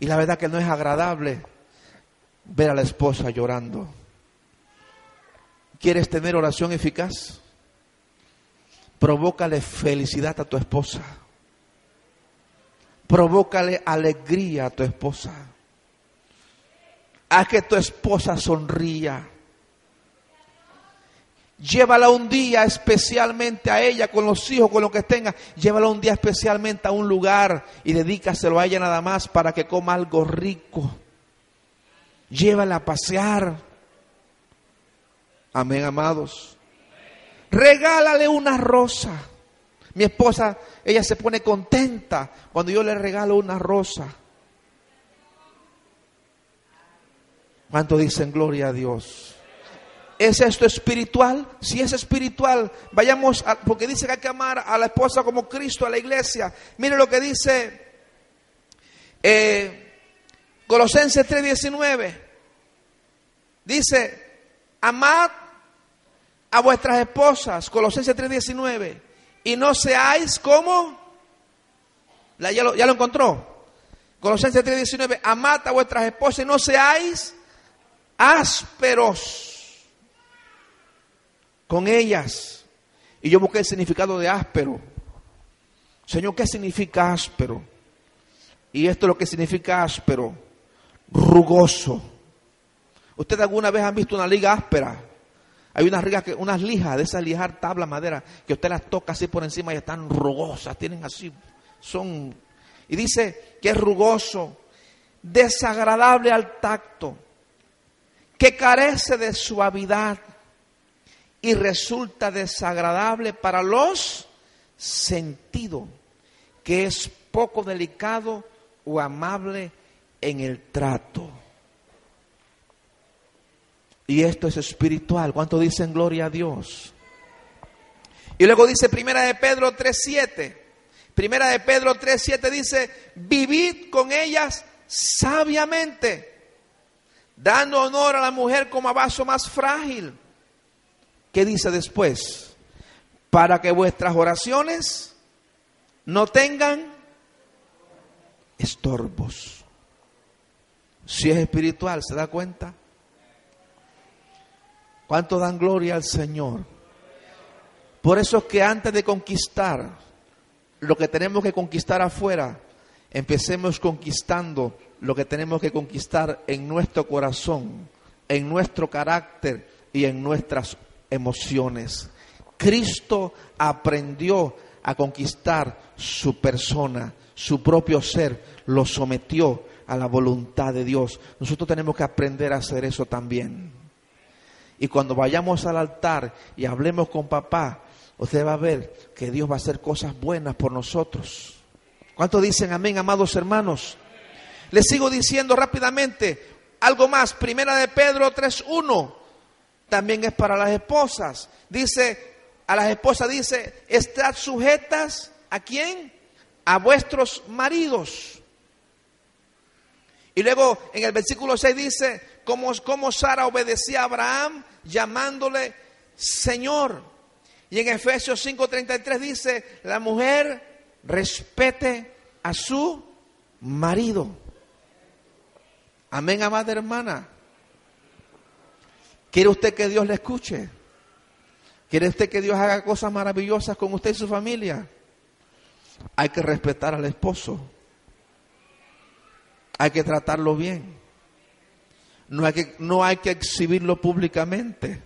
Y la verdad que no es agradable ver a la esposa llorando. ¿Quieres tener oración eficaz? Provócale felicidad a tu esposa. Provócale alegría a tu esposa. Haz que tu esposa sonría. Llévala un día especialmente a ella, con los hijos, con lo que tenga. Llévala un día especialmente a un lugar y dedícaselo a ella nada más para que coma algo rico. Llévala a pasear. Amén, amados regálale una rosa. Mi esposa, ella se pone contenta cuando yo le regalo una rosa. ¿Cuánto dicen gloria a Dios? ¿Es esto espiritual? Si es espiritual, vayamos, porque dice que hay que amar a la esposa como Cristo, a la iglesia. Mire lo que dice eh, Colosenses 3:19. Dice, amad a vuestras esposas, Colosenses 3:19, y no seáis como, ya, lo, ya lo encontró, Colosenses 3:19, amad a vuestras esposas y no seáis ásperos con ellas. Y yo busqué el significado de áspero. Señor, ¿qué significa áspero? Y esto es lo que significa áspero, rugoso. ¿Ustedes alguna vez han visto una liga áspera? Hay unas, que, unas lijas, de esas lijar tabla madera, que usted las toca así por encima y están rugosas, tienen así, son... Y dice que es rugoso, desagradable al tacto, que carece de suavidad y resulta desagradable para los sentidos, que es poco delicado o amable en el trato. Y esto es espiritual. ¿Cuánto dicen gloria a Dios? Y luego dice Primera de Pedro 3.7. Primera de Pedro 3.7 dice, vivid con ellas sabiamente, dando honor a la mujer como a vaso más frágil. ¿Qué dice después? Para que vuestras oraciones no tengan estorbos. Si es espiritual, ¿se da cuenta? ¿Cuánto dan gloria al Señor? Por eso es que antes de conquistar lo que tenemos que conquistar afuera, empecemos conquistando lo que tenemos que conquistar en nuestro corazón, en nuestro carácter y en nuestras emociones. Cristo aprendió a conquistar su persona, su propio ser, lo sometió a la voluntad de Dios. Nosotros tenemos que aprender a hacer eso también. Y cuando vayamos al altar y hablemos con papá, usted va a ver que Dios va a hacer cosas buenas por nosotros. ¿Cuántos dicen amén, amados hermanos? Les sigo diciendo rápidamente algo más. Primera de Pedro 3.1 también es para las esposas. Dice, a las esposas dice, estad sujetas a quién? A vuestros maridos y luego en el versículo 6 dice, como, como Sara obedecía a Abraham llamándole Señor. Y en Efesios 5:33 dice, la mujer respete a su marido. Amén, amada hermana. ¿Quiere usted que Dios le escuche? ¿Quiere usted que Dios haga cosas maravillosas con usted y su familia? Hay que respetar al esposo hay que tratarlo bien. No hay que, no hay que exhibirlo públicamente.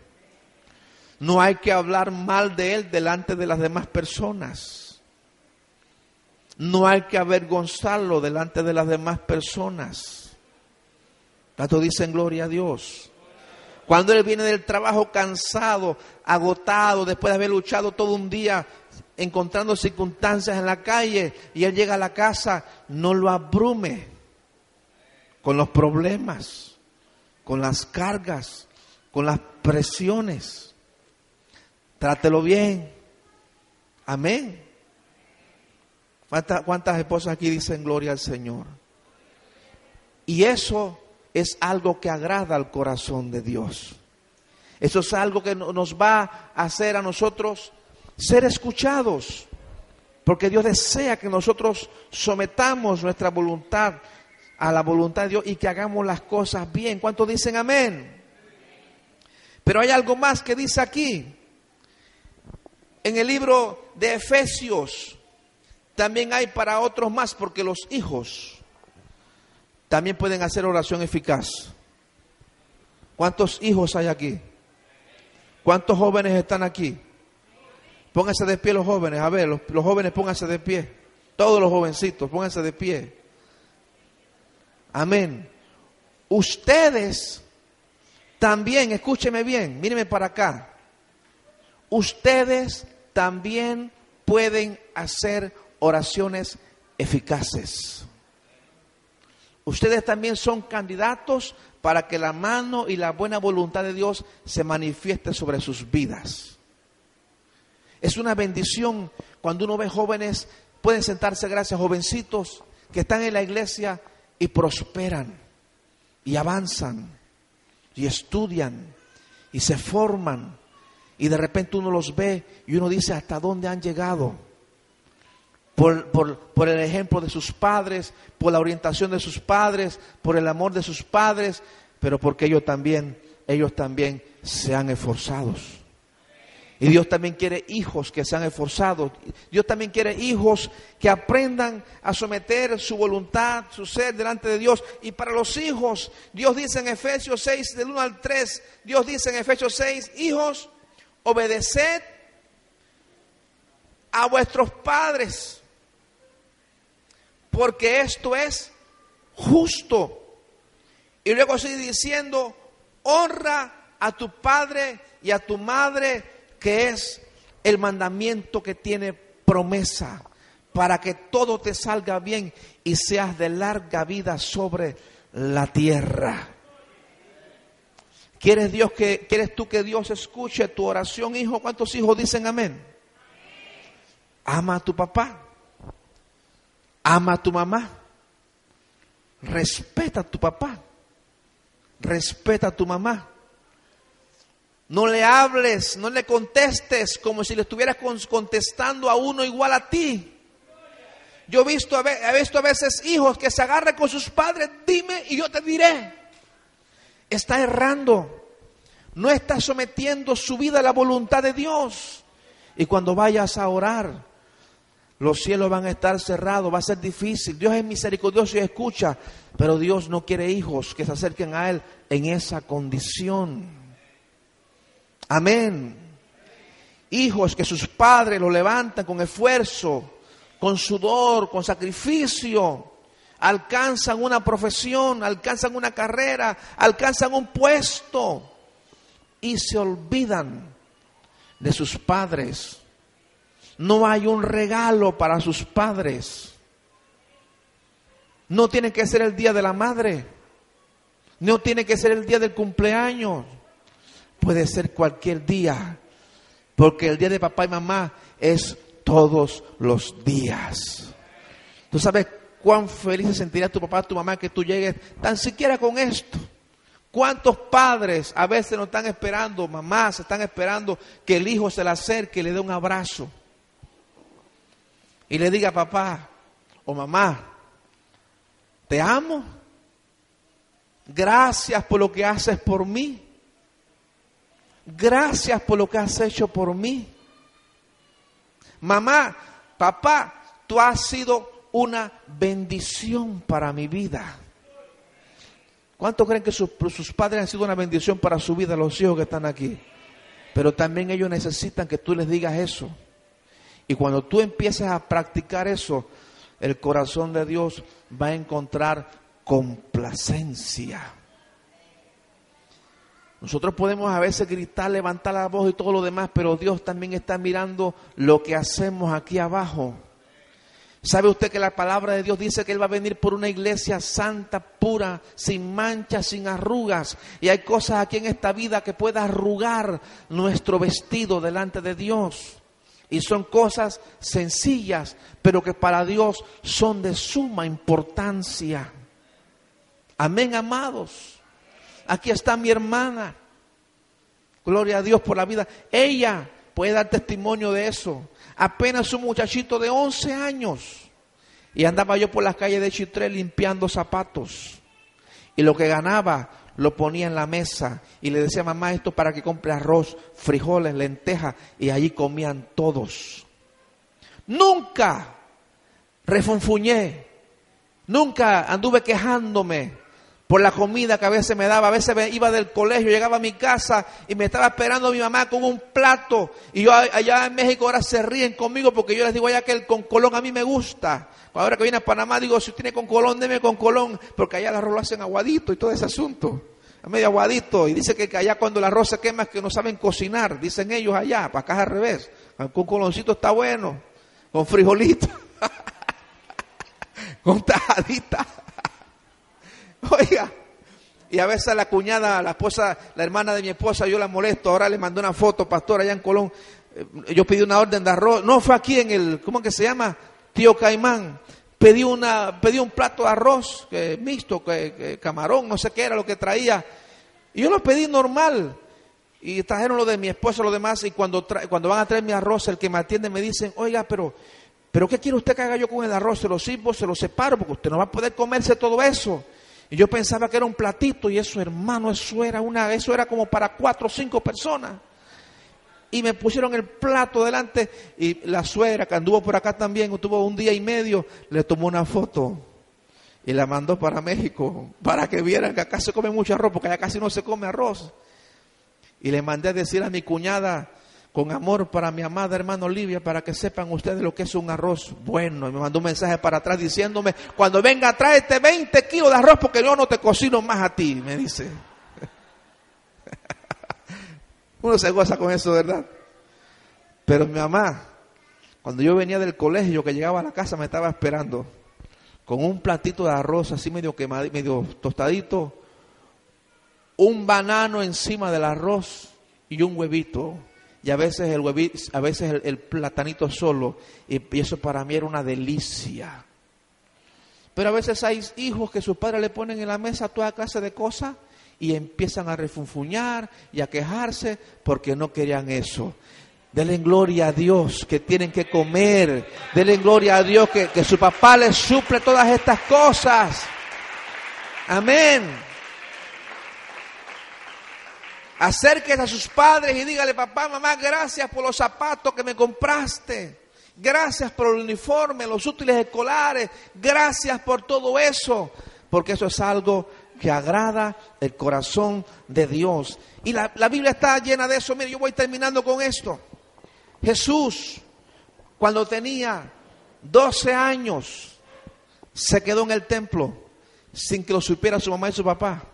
No hay que hablar mal de él delante de las demás personas. No hay que avergonzarlo delante de las demás personas. Tanto dicen gloria a Dios. Cuando él viene del trabajo cansado, agotado, después de haber luchado todo un día, encontrando circunstancias en la calle, y él llega a la casa, no lo abrume con los problemas, con las cargas, con las presiones. Trátelo bien. Amén. ¿Cuántas, esposas aquí dicen gloria al Señor? Y eso es algo que agrada al corazón de Dios. Eso es algo que nos va a hacer a nosotros ser escuchados. Porque Dios desea que nosotros sometamos nuestra voluntad a la voluntad de Dios y que hagamos las cosas bien. ¿Cuántos dicen amén? Pero hay algo más que dice aquí. En el libro de Efesios también hay para otros más, porque los hijos también pueden hacer oración eficaz. ¿Cuántos hijos hay aquí? ¿Cuántos jóvenes están aquí? Pónganse de pie los jóvenes, a ver, los, los jóvenes pónganse de pie. Todos los jovencitos, pónganse de pie. Amén. Ustedes también, escúcheme bien, míreme para acá. Ustedes también pueden hacer oraciones eficaces. Ustedes también son candidatos para que la mano y la buena voluntad de Dios se manifieste sobre sus vidas. Es una bendición cuando uno ve jóvenes, pueden sentarse gracias, jovencitos que están en la iglesia y prosperan y avanzan y estudian y se forman y de repente uno los ve y uno dice hasta dónde han llegado. Por, por, el ejemplo de sus padres, por la orientación de sus padres, por el amor de sus padres, pero porque ellos también, ellos también se han esforzado. Y Dios también quiere hijos que sean esforzados. Dios también quiere hijos que aprendan a someter su voluntad, su ser delante de Dios. Y para los hijos, Dios dice en Efesios 6, del 1 al 3, Dios dice en Efesios 6, hijos, obedeced a vuestros padres, porque esto es justo. Y luego sigue diciendo, honra a tu padre y a tu madre que es el mandamiento que tiene promesa para que todo te salga bien y seas de larga vida sobre la tierra. ¿Quieres Dios que quieres tú que Dios escuche tu oración, hijo? ¿Cuántos hijos dicen amén? Ama a tu papá. Ama a tu mamá. Respeta a tu papá. Respeta a tu mamá. No le hables, no le contestes como si le estuvieras contestando a uno igual a ti. Yo he visto, he visto a veces hijos que se agarran con sus padres, dime y yo te diré. Está errando. No está sometiendo su vida a la voluntad de Dios. Y cuando vayas a orar, los cielos van a estar cerrados, va a ser difícil. Dios es misericordioso y escucha, pero Dios no quiere hijos que se acerquen a Él en esa condición. Amén. hijos que sus padres lo levantan con esfuerzo, con sudor, con sacrificio, alcanzan una profesión, alcanzan una carrera, alcanzan un puesto y se olvidan de sus padres. No hay un regalo para sus padres. No tiene que ser el día de la madre. No tiene que ser el día del cumpleaños. Puede ser cualquier día. Porque el día de papá y mamá es todos los días. Tú sabes cuán feliz se sentiría tu papá, tu mamá que tú llegues tan siquiera con esto. ¿Cuántos padres a veces no están esperando, mamás están esperando que el hijo se le acerque y le dé un abrazo? Y le diga, papá o mamá, te amo. Gracias por lo que haces por mí. Gracias por lo que has hecho por mí. Mamá, papá, tú has sido una bendición para mi vida. ¿Cuántos creen que sus, padres han sido una bendición para su vida, los hijos que están aquí? Pero también ellos necesitan que tú les digas eso. Y cuando tú empiezas a practicar eso, el corazón de Dios va a encontrar complacencia. Nosotros podemos a veces gritar, levantar la voz y todo lo demás, pero Dios también está mirando lo que hacemos aquí abajo. ¿Sabe usted que la palabra de Dios dice que Él va a venir por una iglesia santa, pura, sin manchas, sin arrugas? Y hay cosas aquí en esta vida que pueda arrugar nuestro vestido delante de Dios. Y son cosas sencillas, pero que para Dios son de suma importancia. Amén, amados. Aquí está mi hermana. Gloria a Dios por la vida. Ella puede dar testimonio de eso. Apenas un muchachito de 11 años. Y andaba yo por las calles de Chitré limpiando zapatos. Y lo que ganaba lo ponía en la mesa y le decía, mamá, esto para que compre arroz, frijoles, lentejas. Y allí comían todos. Nunca refunfuñé. Nunca anduve quejándome por la comida que a veces me daba. A veces iba del colegio, llegaba a mi casa y me estaba esperando mi mamá con un plato. Y yo allá en México ahora se ríen conmigo porque yo les digo allá que el con colón a mí me gusta. Ahora que viene a Panamá digo, si tiene con colón, deme con colón, porque allá el arroz lo hacen aguadito y todo ese asunto. Es medio aguadito. Y dice que allá cuando el arroz se quema es que no saben cocinar, dicen ellos allá, para acá al revés. Con coloncito está bueno, con frijolito, (laughs) con tajadita. Oiga, y a veces la cuñada, la esposa, la hermana de mi esposa, yo la molesto, ahora le mandó una foto, pastor, allá en Colón. Eh, yo pedí una orden de arroz, no fue aquí en el, ¿cómo que se llama? Tío Caimán. Pedí, una, pedí un plato de arroz que, mixto, que, camarón, no sé qué era lo que traía. Y yo lo pedí normal. Y trajeron lo de mi esposa, lo demás. Y cuando, cuando van a traer mi arroz, el que me atiende me dicen, oiga, pero, pero ¿qué quiere usted que haga yo con el arroz? Se lo sirvo, se lo separo, porque usted no va a poder comerse todo eso. Y yo pensaba que era un platito y eso, hermano, eso era una, eso era como para cuatro o cinco personas. Y me pusieron el plato delante y la suegra que anduvo por acá también, estuvo un día y medio, le tomó una foto y la mandó para México para que vieran que acá se come mucho arroz, porque allá casi no se come arroz. Y le mandé a decir a mi cuñada, con amor para mi amada hermana Olivia, para que sepan ustedes lo que es un arroz bueno. Y me mandó un mensaje para atrás diciéndome, cuando venga, tráete 20 kilos de arroz porque yo no te cocino más a ti, me dice. (laughs) Uno se goza con eso, ¿verdad? Pero mi mamá, cuando yo venía del colegio, que llegaba a la casa, me estaba esperando con un platito de arroz así medio quemado, medio tostadito, un banano encima del arroz y un huevito y a veces el huevito, a veces el, platanito solo, y, eso para mí era una delicia. Pero a veces hay hijos que sus padres le ponen en la mesa toda clase de cosas y empiezan a refunfuñar y a quejarse porque no querían eso. Denle gloria a Dios que tienen que comer. Denle gloria a Dios que, que su papá les suple todas estas cosas. Amén. Acérquese a sus padres y dígale, papá, mamá, gracias por los zapatos que me compraste. Gracias por el uniforme, los útiles escolares. Gracias por todo eso. Porque eso es algo que agrada el corazón de Dios. Y la, Biblia está llena de eso. Mire, yo voy terminando con esto. Jesús, cuando tenía 12 años, se quedó en el templo sin que lo supiera su mamá y su papá.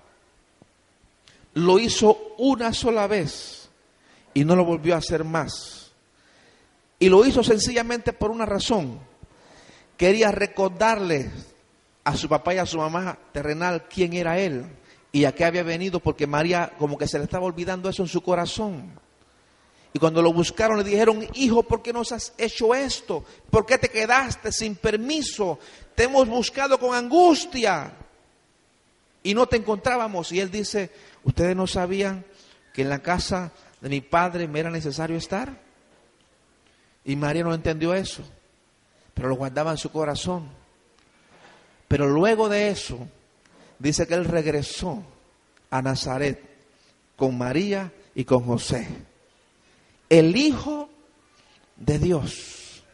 Lo hizo una sola vez y no lo volvió a hacer más. Y lo hizo sencillamente por una razón. Quería recordarle a su papá y a su mamá terrenal quién era él y a qué había venido, porque María como que se le estaba olvidando eso en su corazón. Y cuando lo buscaron le dijeron, hijo, ¿por qué nos has hecho esto? ¿Por qué te quedaste sin permiso? Te hemos buscado con angustia y no te encontrábamos. Y él dice, ¿ustedes no sabían que en la casa de mi padre me era necesario estar? Y María no entendió eso, pero lo guardaba en su corazón. Pero luego de eso, dice que él regresó a Nazaret con María y con José. El Hijo de Dios.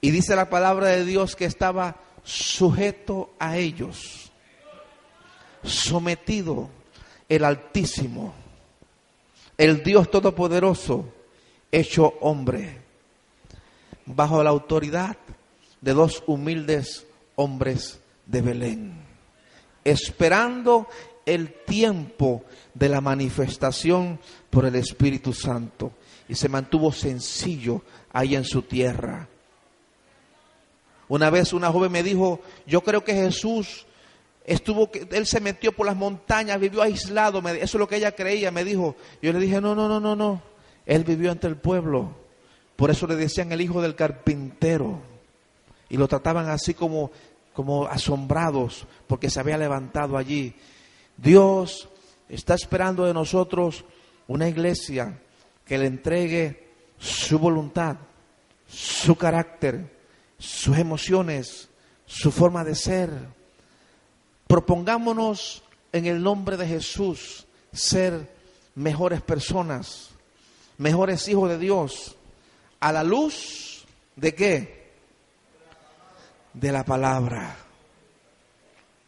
Y dice la palabra de Dios que estaba sujeto a ellos, sometido el Altísimo, el Dios Todopoderoso, hecho hombre, bajo la autoridad de dos humildes hombres de Belén, esperando el tiempo de la manifestación por el Espíritu Santo y se mantuvo sencillo ahí en su tierra. Una vez una joven me dijo, yo creo que Jesús estuvo, él se metió por las montañas, vivió aislado, eso es lo que ella creía, me dijo. Yo le dije, no, no, no, no, no, él vivió ante el pueblo, por eso le decían el hijo del carpintero y lo trataban así como, como asombrados porque se había levantado allí. Dios está esperando de nosotros una iglesia que le entregue su voluntad, su carácter, sus emociones, su forma de ser. Propongámonos en el nombre de Jesús ser mejores personas, mejores hijos de Dios, a la luz de qué? De la palabra.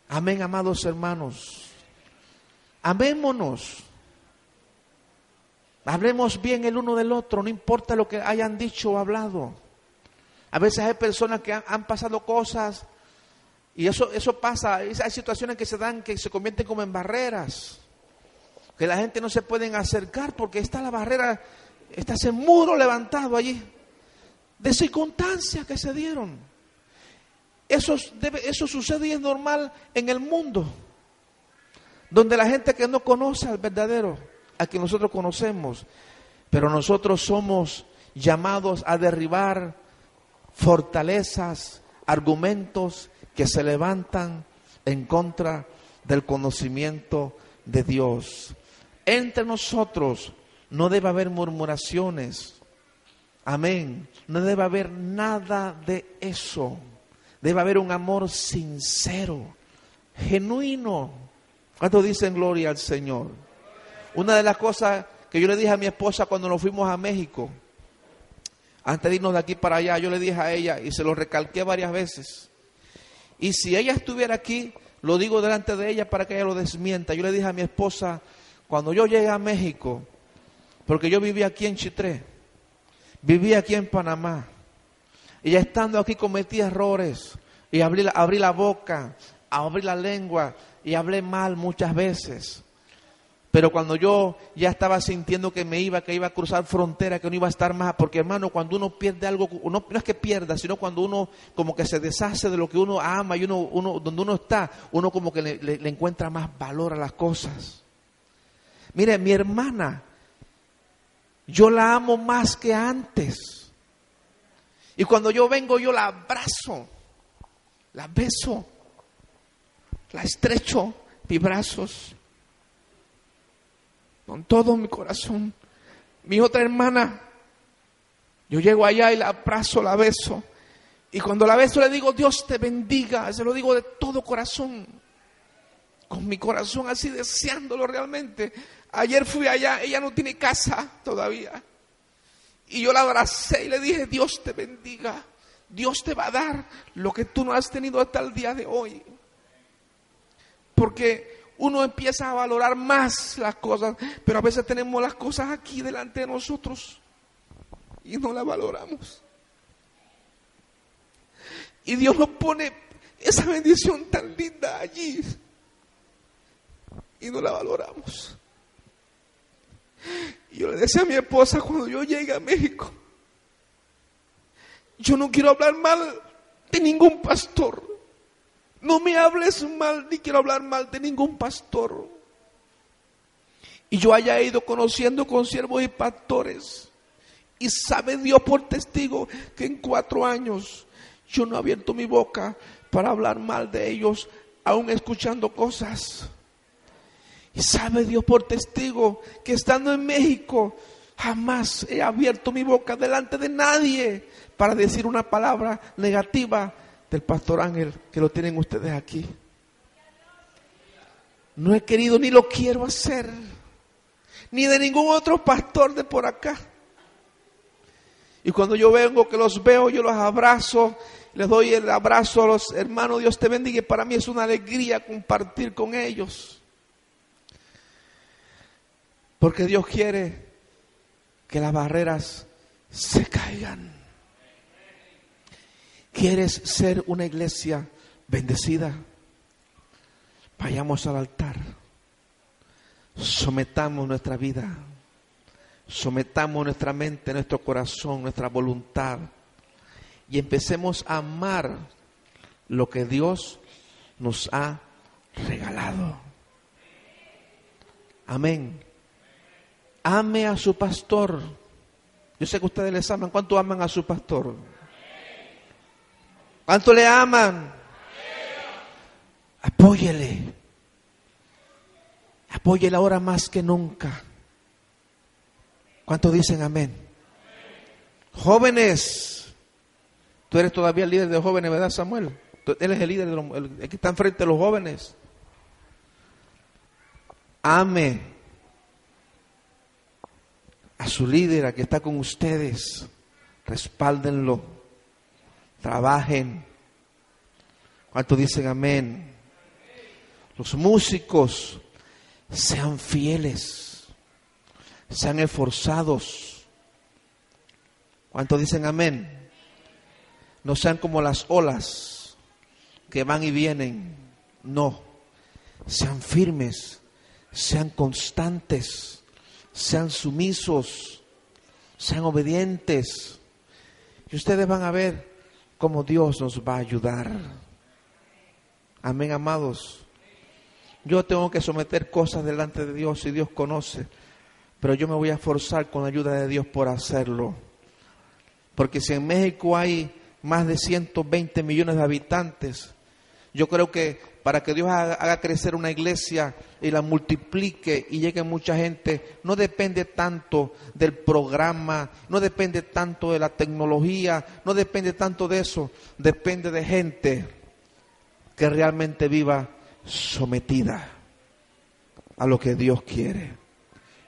Amén, amados hermanos. Amémonos. Hablemos bien el uno del otro, no importa lo que hayan dicho o hablado. A veces hay personas que han, pasado cosas y eso, eso pasa, hay situaciones que se dan que se convierten como en barreras, que la gente no se puede acercar porque está la barrera, está ese muro levantado allí, de circunstancias que se dieron. Eso, debe, eso sucede y es normal en el mundo, donde la gente que no conoce al verdadero, a quien nosotros conocemos, pero nosotros somos llamados a derribar fortalezas, argumentos que se levantan en contra del conocimiento de Dios. Entre nosotros no debe haber murmuraciones. Amén. No debe haber nada de eso. Debe haber un amor sincero, genuino. ¿Cuánto dicen gloria al Señor? Una de las cosas que yo le dije a mi esposa cuando nos fuimos a México, antes de irnos de aquí para allá, yo le dije a ella y se lo recalqué varias veces. Y si ella estuviera aquí, lo digo delante de ella para que ella lo desmienta. Yo le dije a mi esposa, cuando yo llegué a México, porque yo vivía aquí en Chitré, vivía aquí en Panamá, y ya estando aquí cometí errores, y abrí, abrí la boca, abrí la lengua, y hablé mal muchas veces. Pero cuando yo ya estaba sintiendo que me iba, que iba a cruzar frontera, que no iba a estar más, porque hermano, cuando uno pierde algo, no, es que pierda, sino cuando uno como que se deshace de lo que uno ama y uno, uno donde uno está, uno como que le, le encuentra más valor a las cosas. Mire, mi hermana, yo la amo más que antes. Y cuando yo vengo, yo la abrazo, la beso, la estrecho mis brazos con todo mi corazón. Mi otra hermana, yo llego allá y la abrazo, la beso. Y cuando la beso le digo, Dios te bendiga, se lo digo de todo corazón, con mi corazón así deseándolo realmente. Ayer fui allá, ella no tiene casa todavía. Y yo la abracé y le dije, Dios te bendiga, Dios te va a dar lo que tú no has tenido hasta el día de hoy. Porque uno empieza a valorar más las cosas, pero a veces tenemos las cosas aquí delante de nosotros. y no la valoramos. Y Dios nos pone esa bendición tan linda allí y no la valoramos. Y yo le decía a mi esposa cuando yo llegue a México, yo no quiero hablar mal de ningún pastor. No me hables mal, ni quiero hablar mal de ningún pastor. Y yo haya ido conociendo con siervos y pastores. Y sabe Dios por testigo que en cuatro años yo no he abierto mi boca para hablar mal de ellos, aún escuchando cosas. Y sabe Dios por testigo que estando en México jamás he abierto mi boca delante de nadie para decir una palabra negativa del pastor Ángel que lo tienen ustedes aquí. No he querido ni lo quiero hacer, ni de ningún otro pastor de por acá. Y cuando yo vengo, que los veo, yo los abrazo, les doy el abrazo a los hermanos, Dios te bendiga. Para mí es una alegría compartir con ellos. Porque Dios quiere que las barreras se caigan. ¿Quieres ser una iglesia bendecida? Vayamos al altar. Sometamos nuestra vida. Sometamos nuestra mente, nuestro corazón, nuestra voluntad. Y empecemos a amar lo que Dios nos ha regalado. Amén. Ame a su pastor. Yo sé que ustedes les aman. ¿Cuánto aman a su pastor? ¿Cuánto le aman? Apóyele. Apóyele ahora más que nunca. ¿Cuánto dicen amén? Jóvenes, tú eres todavía el líder de jóvenes, ¿verdad, Samuel? Él es el líder de los, que está enfrente de los jóvenes. Ame a su líder, a que está con ustedes. Respáldenlo. Trabajen. ¿Cuánto dicen amén? Los músicos sean fieles, sean esforzados. ¿Cuánto dicen amén? No sean como las olas que van y vienen. No, sean firmes, sean constantes, sean sumisos, sean obedientes. Y ustedes van a ver cómo Dios nos va a ayudar. Amén, amados. Yo tengo que someter cosas delante de Dios y Dios conoce, pero yo me voy a esforzar con la ayuda de Dios por hacerlo. Porque si en México hay más de 120 millones de habitantes, yo creo que para que Dios haga, crecer una iglesia y la multiplique y llegue mucha gente, no depende tanto del programa, no depende tanto de la tecnología, no depende tanto de eso, depende de gente que realmente viva sometida a lo que Dios quiere.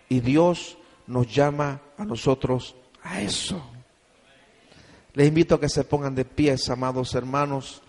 Y Dios nos llama a nosotros a eso. Les invito a que se pongan de pies, amados hermanos.